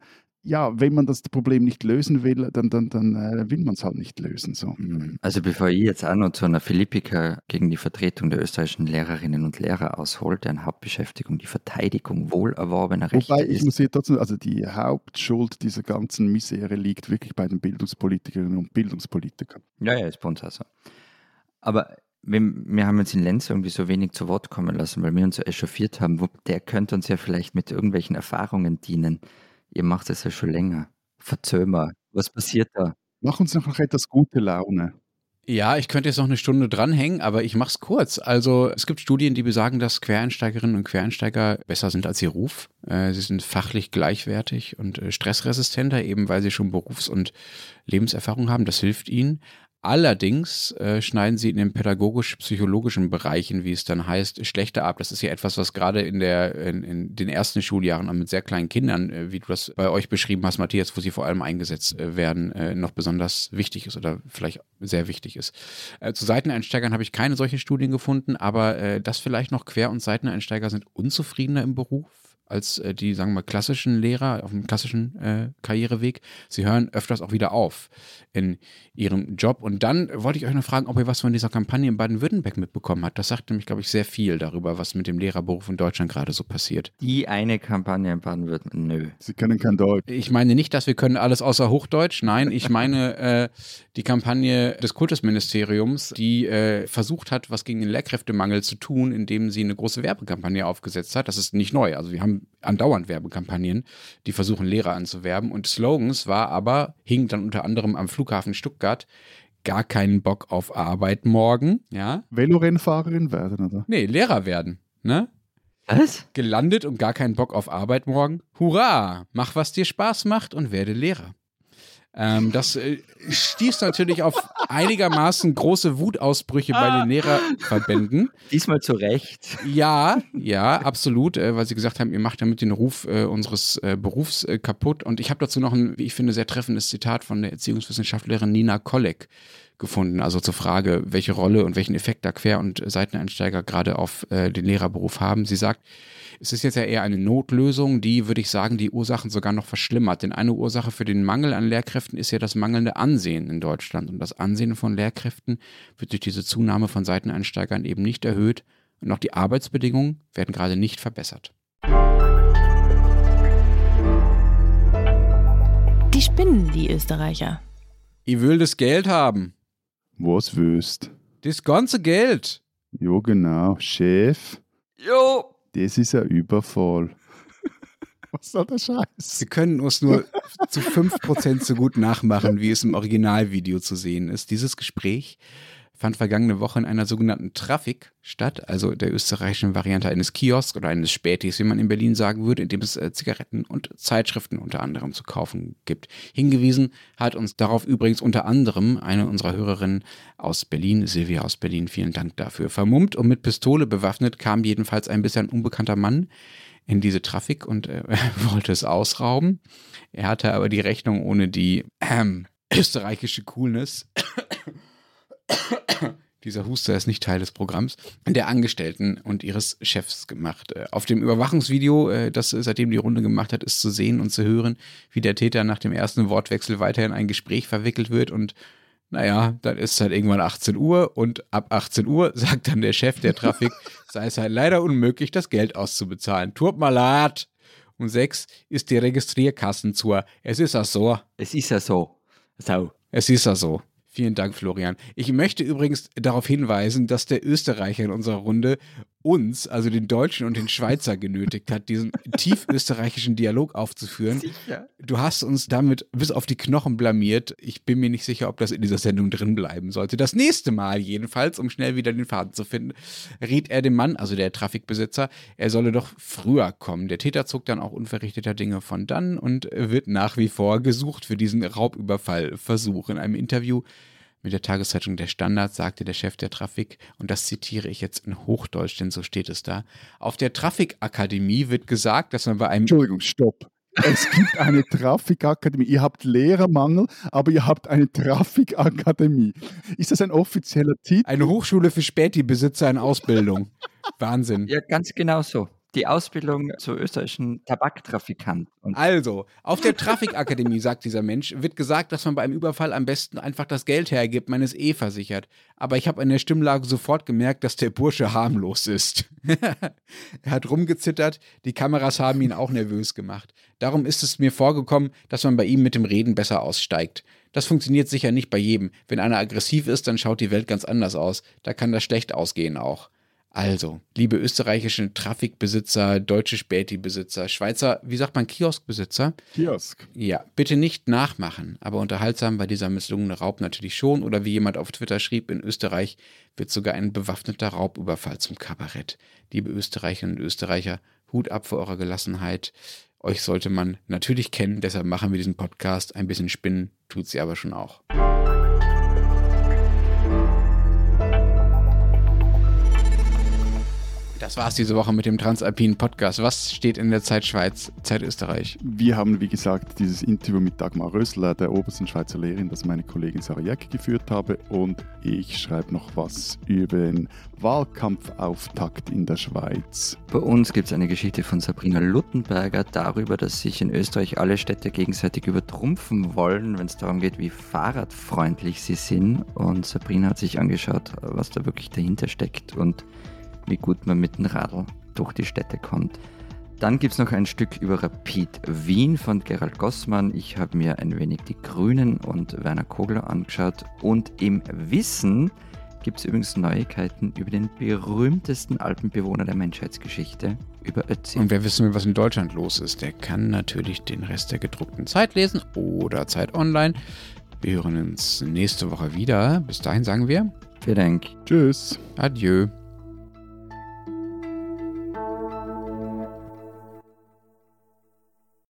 ja, wenn man das Problem nicht lösen will, dann, dann, dann äh, will man es halt nicht lösen. So. Mhm. Also bevor ich jetzt auch noch zu einer Philippika gegen die Vertretung der österreichischen Lehrerinnen und Lehrer aushole, deren Hauptbeschäftigung die Verteidigung wohlerworbener Rechte Wobei, ich muss hier trotzdem, also die Hauptschuld dieser ganzen Misere liegt wirklich bei den Bildungspolitikerinnen und Bildungspolitikern. Ja, ja, ist bei uns auch so. Aber wir haben uns in Lenz irgendwie so wenig zu Wort kommen lassen, weil wir uns so echauffiert haben. Der könnte uns ja vielleicht mit irgendwelchen Erfahrungen dienen. Ihr macht es ja schon länger. Verzöh mal. Was passiert da? Mach uns noch etwas gute Laune. Ja, ich könnte jetzt noch eine Stunde dranhängen, aber ich mache es kurz. Also es gibt Studien, die besagen, dass Quereinsteigerinnen und Quereinsteiger besser sind als ihr Ruf. Äh, sie sind fachlich gleichwertig und äh, stressresistenter, eben weil sie schon Berufs- und Lebenserfahrung haben. Das hilft ihnen. Allerdings äh, schneiden sie in den pädagogisch-psychologischen Bereichen, wie es dann heißt, schlechter ab. Das ist ja etwas, was gerade in, der, in, in den ersten Schuljahren mit sehr kleinen Kindern, äh, wie du das bei euch beschrieben hast, Matthias, wo sie vor allem eingesetzt äh, werden, äh, noch besonders wichtig ist oder vielleicht sehr wichtig ist. Äh, zu Seiteneinsteigern habe ich keine solchen Studien gefunden, aber äh, das vielleicht noch Quer- und Seiteneinsteiger sind unzufriedener im Beruf als äh, die, sagen wir, klassischen Lehrer auf dem klassischen äh, Karriereweg. Sie hören öfters auch wieder auf in ihrem Job. Und dann wollte ich euch noch fragen, ob ihr was von dieser Kampagne in Baden-Württemberg mitbekommen habt. Das sagt nämlich, glaube ich, sehr viel darüber, was mit dem Lehrerberuf in Deutschland gerade so passiert. Die eine Kampagne in Baden-Württemberg, nö. Sie können kein Deutsch. Ich meine nicht, dass wir können alles außer Hochdeutsch. Nein, ich meine äh, die Kampagne des Kultusministeriums, die äh, versucht hat, was gegen den Lehrkräftemangel zu tun, indem sie eine große Werbekampagne aufgesetzt hat. Das ist nicht neu. Also wir haben andauernd Werbekampagnen, die versuchen, Lehrer anzuwerben. Und Slogans war aber, hing dann unter anderem am Flughafen Stuttgart, gar keinen Bock auf Arbeit morgen, ja. Velorennfahrerin werden, oder? Nee, Lehrer werden, ne? Was? Gelandet und gar keinen Bock auf Arbeit morgen. Hurra! Mach, was dir Spaß macht und werde Lehrer. Ähm, das äh, stieß natürlich auf einigermaßen große Wutausbrüche bei den Lehrerverbänden. Diesmal zu Recht. Ja, ja, absolut, äh, weil sie gesagt haben, ihr macht damit den Ruf äh, unseres äh, Berufs äh, kaputt. Und ich habe dazu noch ein, wie ich finde, sehr treffendes Zitat von der Erziehungswissenschaftlerin Nina Kolleg gefunden. Also zur Frage, welche Rolle und welchen Effekt da Quer- und Seiteneinsteiger gerade auf äh, den Lehrerberuf haben. Sie sagt, es ist jetzt ja eher eine Notlösung, die, würde ich sagen, die Ursachen sogar noch verschlimmert. Denn eine Ursache für den Mangel an Lehrkräften ist ja das mangelnde Ansehen in Deutschland. Und das Ansehen von Lehrkräften wird durch diese Zunahme von Seiteneinsteigern eben nicht erhöht. Und auch die Arbeitsbedingungen werden gerade nicht verbessert. Die spinnen, die Österreicher. Ich will das Geld haben. Was wüsst? Das ganze Geld. Jo, genau. Chef. Jo, Das ist ein Überfall. Was soll der Scheiß? Sie können uns nur zu 5% so gut nachmachen, wie es im Originalvideo zu sehen ist. Dieses Gespräch fand vergangene Woche in einer sogenannten Trafik statt, also der österreichischen Variante eines Kiosks oder eines Spätis, wie man in Berlin sagen würde, in dem es äh, Zigaretten und Zeitschriften unter anderem zu kaufen gibt. Hingewiesen hat uns darauf übrigens unter anderem eine unserer Hörerinnen aus Berlin, Silvia aus Berlin, vielen Dank dafür. Vermummt und mit Pistole bewaffnet kam jedenfalls ein bisschen unbekannter Mann in diese Trafik und äh, wollte es ausrauben. Er hatte aber die Rechnung ohne die ähm, österreichische Coolness dieser Huster ist nicht Teil des Programms, der Angestellten und ihres Chefs gemacht. Äh, auf dem Überwachungsvideo, äh, das seitdem die Runde gemacht hat, ist zu sehen und zu hören, wie der Täter nach dem ersten Wortwechsel weiter in ein Gespräch verwickelt wird und naja, dann ist es halt irgendwann 18 Uhr und ab 18 Uhr sagt dann der Chef der Trafik, sei es halt leider unmöglich, das Geld auszubezahlen. Tut mal leid. Um sechs ist die Registrierkassen zu. Es ist ja so. Es ist ja so. So. Es ist ja so. Vielen Dank, Florian. Ich möchte übrigens darauf hinweisen, dass der Österreicher in unserer Runde uns, also den Deutschen und den Schweizer, genötigt hat, diesen tief österreichischen Dialog aufzuführen. Sicher. Du hast uns damit bis auf die Knochen blamiert. Ich bin mir nicht sicher, ob das in dieser Sendung drin bleiben sollte. Das nächste Mal jedenfalls, um schnell wieder den Faden zu finden, riet er dem Mann, also der Trafikbesitzer, er solle doch früher kommen. Der Täter zog dann auch unverrichteter Dinge von dann und wird nach wie vor gesucht für diesen Raubüberfallversuch. In einem Interview mit der Tageszeitung Der Standard sagte der Chef der Trafik, und das zitiere ich jetzt in Hochdeutsch, denn so steht es da, auf der Trafikakademie wird gesagt, dass man bei einem... Entschuldigung, stopp. Es gibt eine Trafikakademie. Ihr habt Lehrermangel, aber ihr habt eine Trafikakademie. Ist das ein offizieller Titel? Eine Hochschule für Späti-Besitzer in Ausbildung. Wahnsinn. Ja, ganz genau so die Ausbildung zur österreichischen Tabaktrafikant. also, auf der Trafikakademie, sagt dieser Mensch, wird gesagt, dass man bei einem Überfall am besten einfach das Geld hergibt, man ist eh versichert. Aber ich habe an der Stimmlage sofort gemerkt, dass der Bursche harmlos ist. er hat rumgezittert, die Kameras haben ihn auch nervös gemacht. Darum ist es mir vorgekommen, dass man bei ihm mit dem Reden besser aussteigt. Das funktioniert sicher nicht bei jedem. Wenn einer aggressiv ist, dann schaut die Welt ganz anders aus. Da kann das schlecht ausgehen auch. Also, liebe österreichischen Trafikbesitzer, deutsche Späti-Besitzer, Schweizer, wie sagt man, Kioskbesitzer? Kiosk. Ja, bitte nicht nachmachen, aber unterhaltsam war dieser misslungene Raub natürlich schon. Oder wie jemand auf Twitter schrieb, in Österreich wird sogar ein bewaffneter Raubüberfall zum Kabarett. Liebe Österreicherinnen und Österreicher, Hut ab für eure Gelassenheit. Euch sollte man natürlich kennen, deshalb machen wir diesen Podcast. Ein bisschen spinnen tut sie aber schon auch. Das war's diese Woche mit dem Transalpinen Podcast. Was steht in der Zeit Schweiz, Zeit Österreich? Wir haben, wie gesagt, dieses Interview mit Dagmar Rösler, der obersten Schweizer Lehrerin, das meine Kollegin Sarah Jäcki geführt habe. Und ich schreibe noch was über den Wahlkampfauftakt in der Schweiz. Bei uns gibt es eine Geschichte von Sabrina Luttenberger darüber, dass sich in Österreich alle Städte gegenseitig übertrumpfen wollen, wenn es darum geht, wie fahrradfreundlich sie sind. Und Sabrina hat sich angeschaut, was da wirklich dahinter steckt. Und wie gut man mit dem Radl durch die Städte kommt. Dann gibt es noch ein Stück über Rapid Wien von Gerald Gossmann. Ich habe mir ein wenig die Grünen und Werner Kogler angeschaut. Und im Wissen gibt es übrigens Neuigkeiten über den berühmtesten Alpenbewohner der Menschheitsgeschichte, über Ötzi. Und wer wissen will, was in Deutschland los ist, der kann natürlich den Rest der gedruckten Zeit lesen oder Zeit online. Wir hören uns nächste Woche wieder. Bis dahin sagen wir. Vielen Dank. Tschüss. Adieu.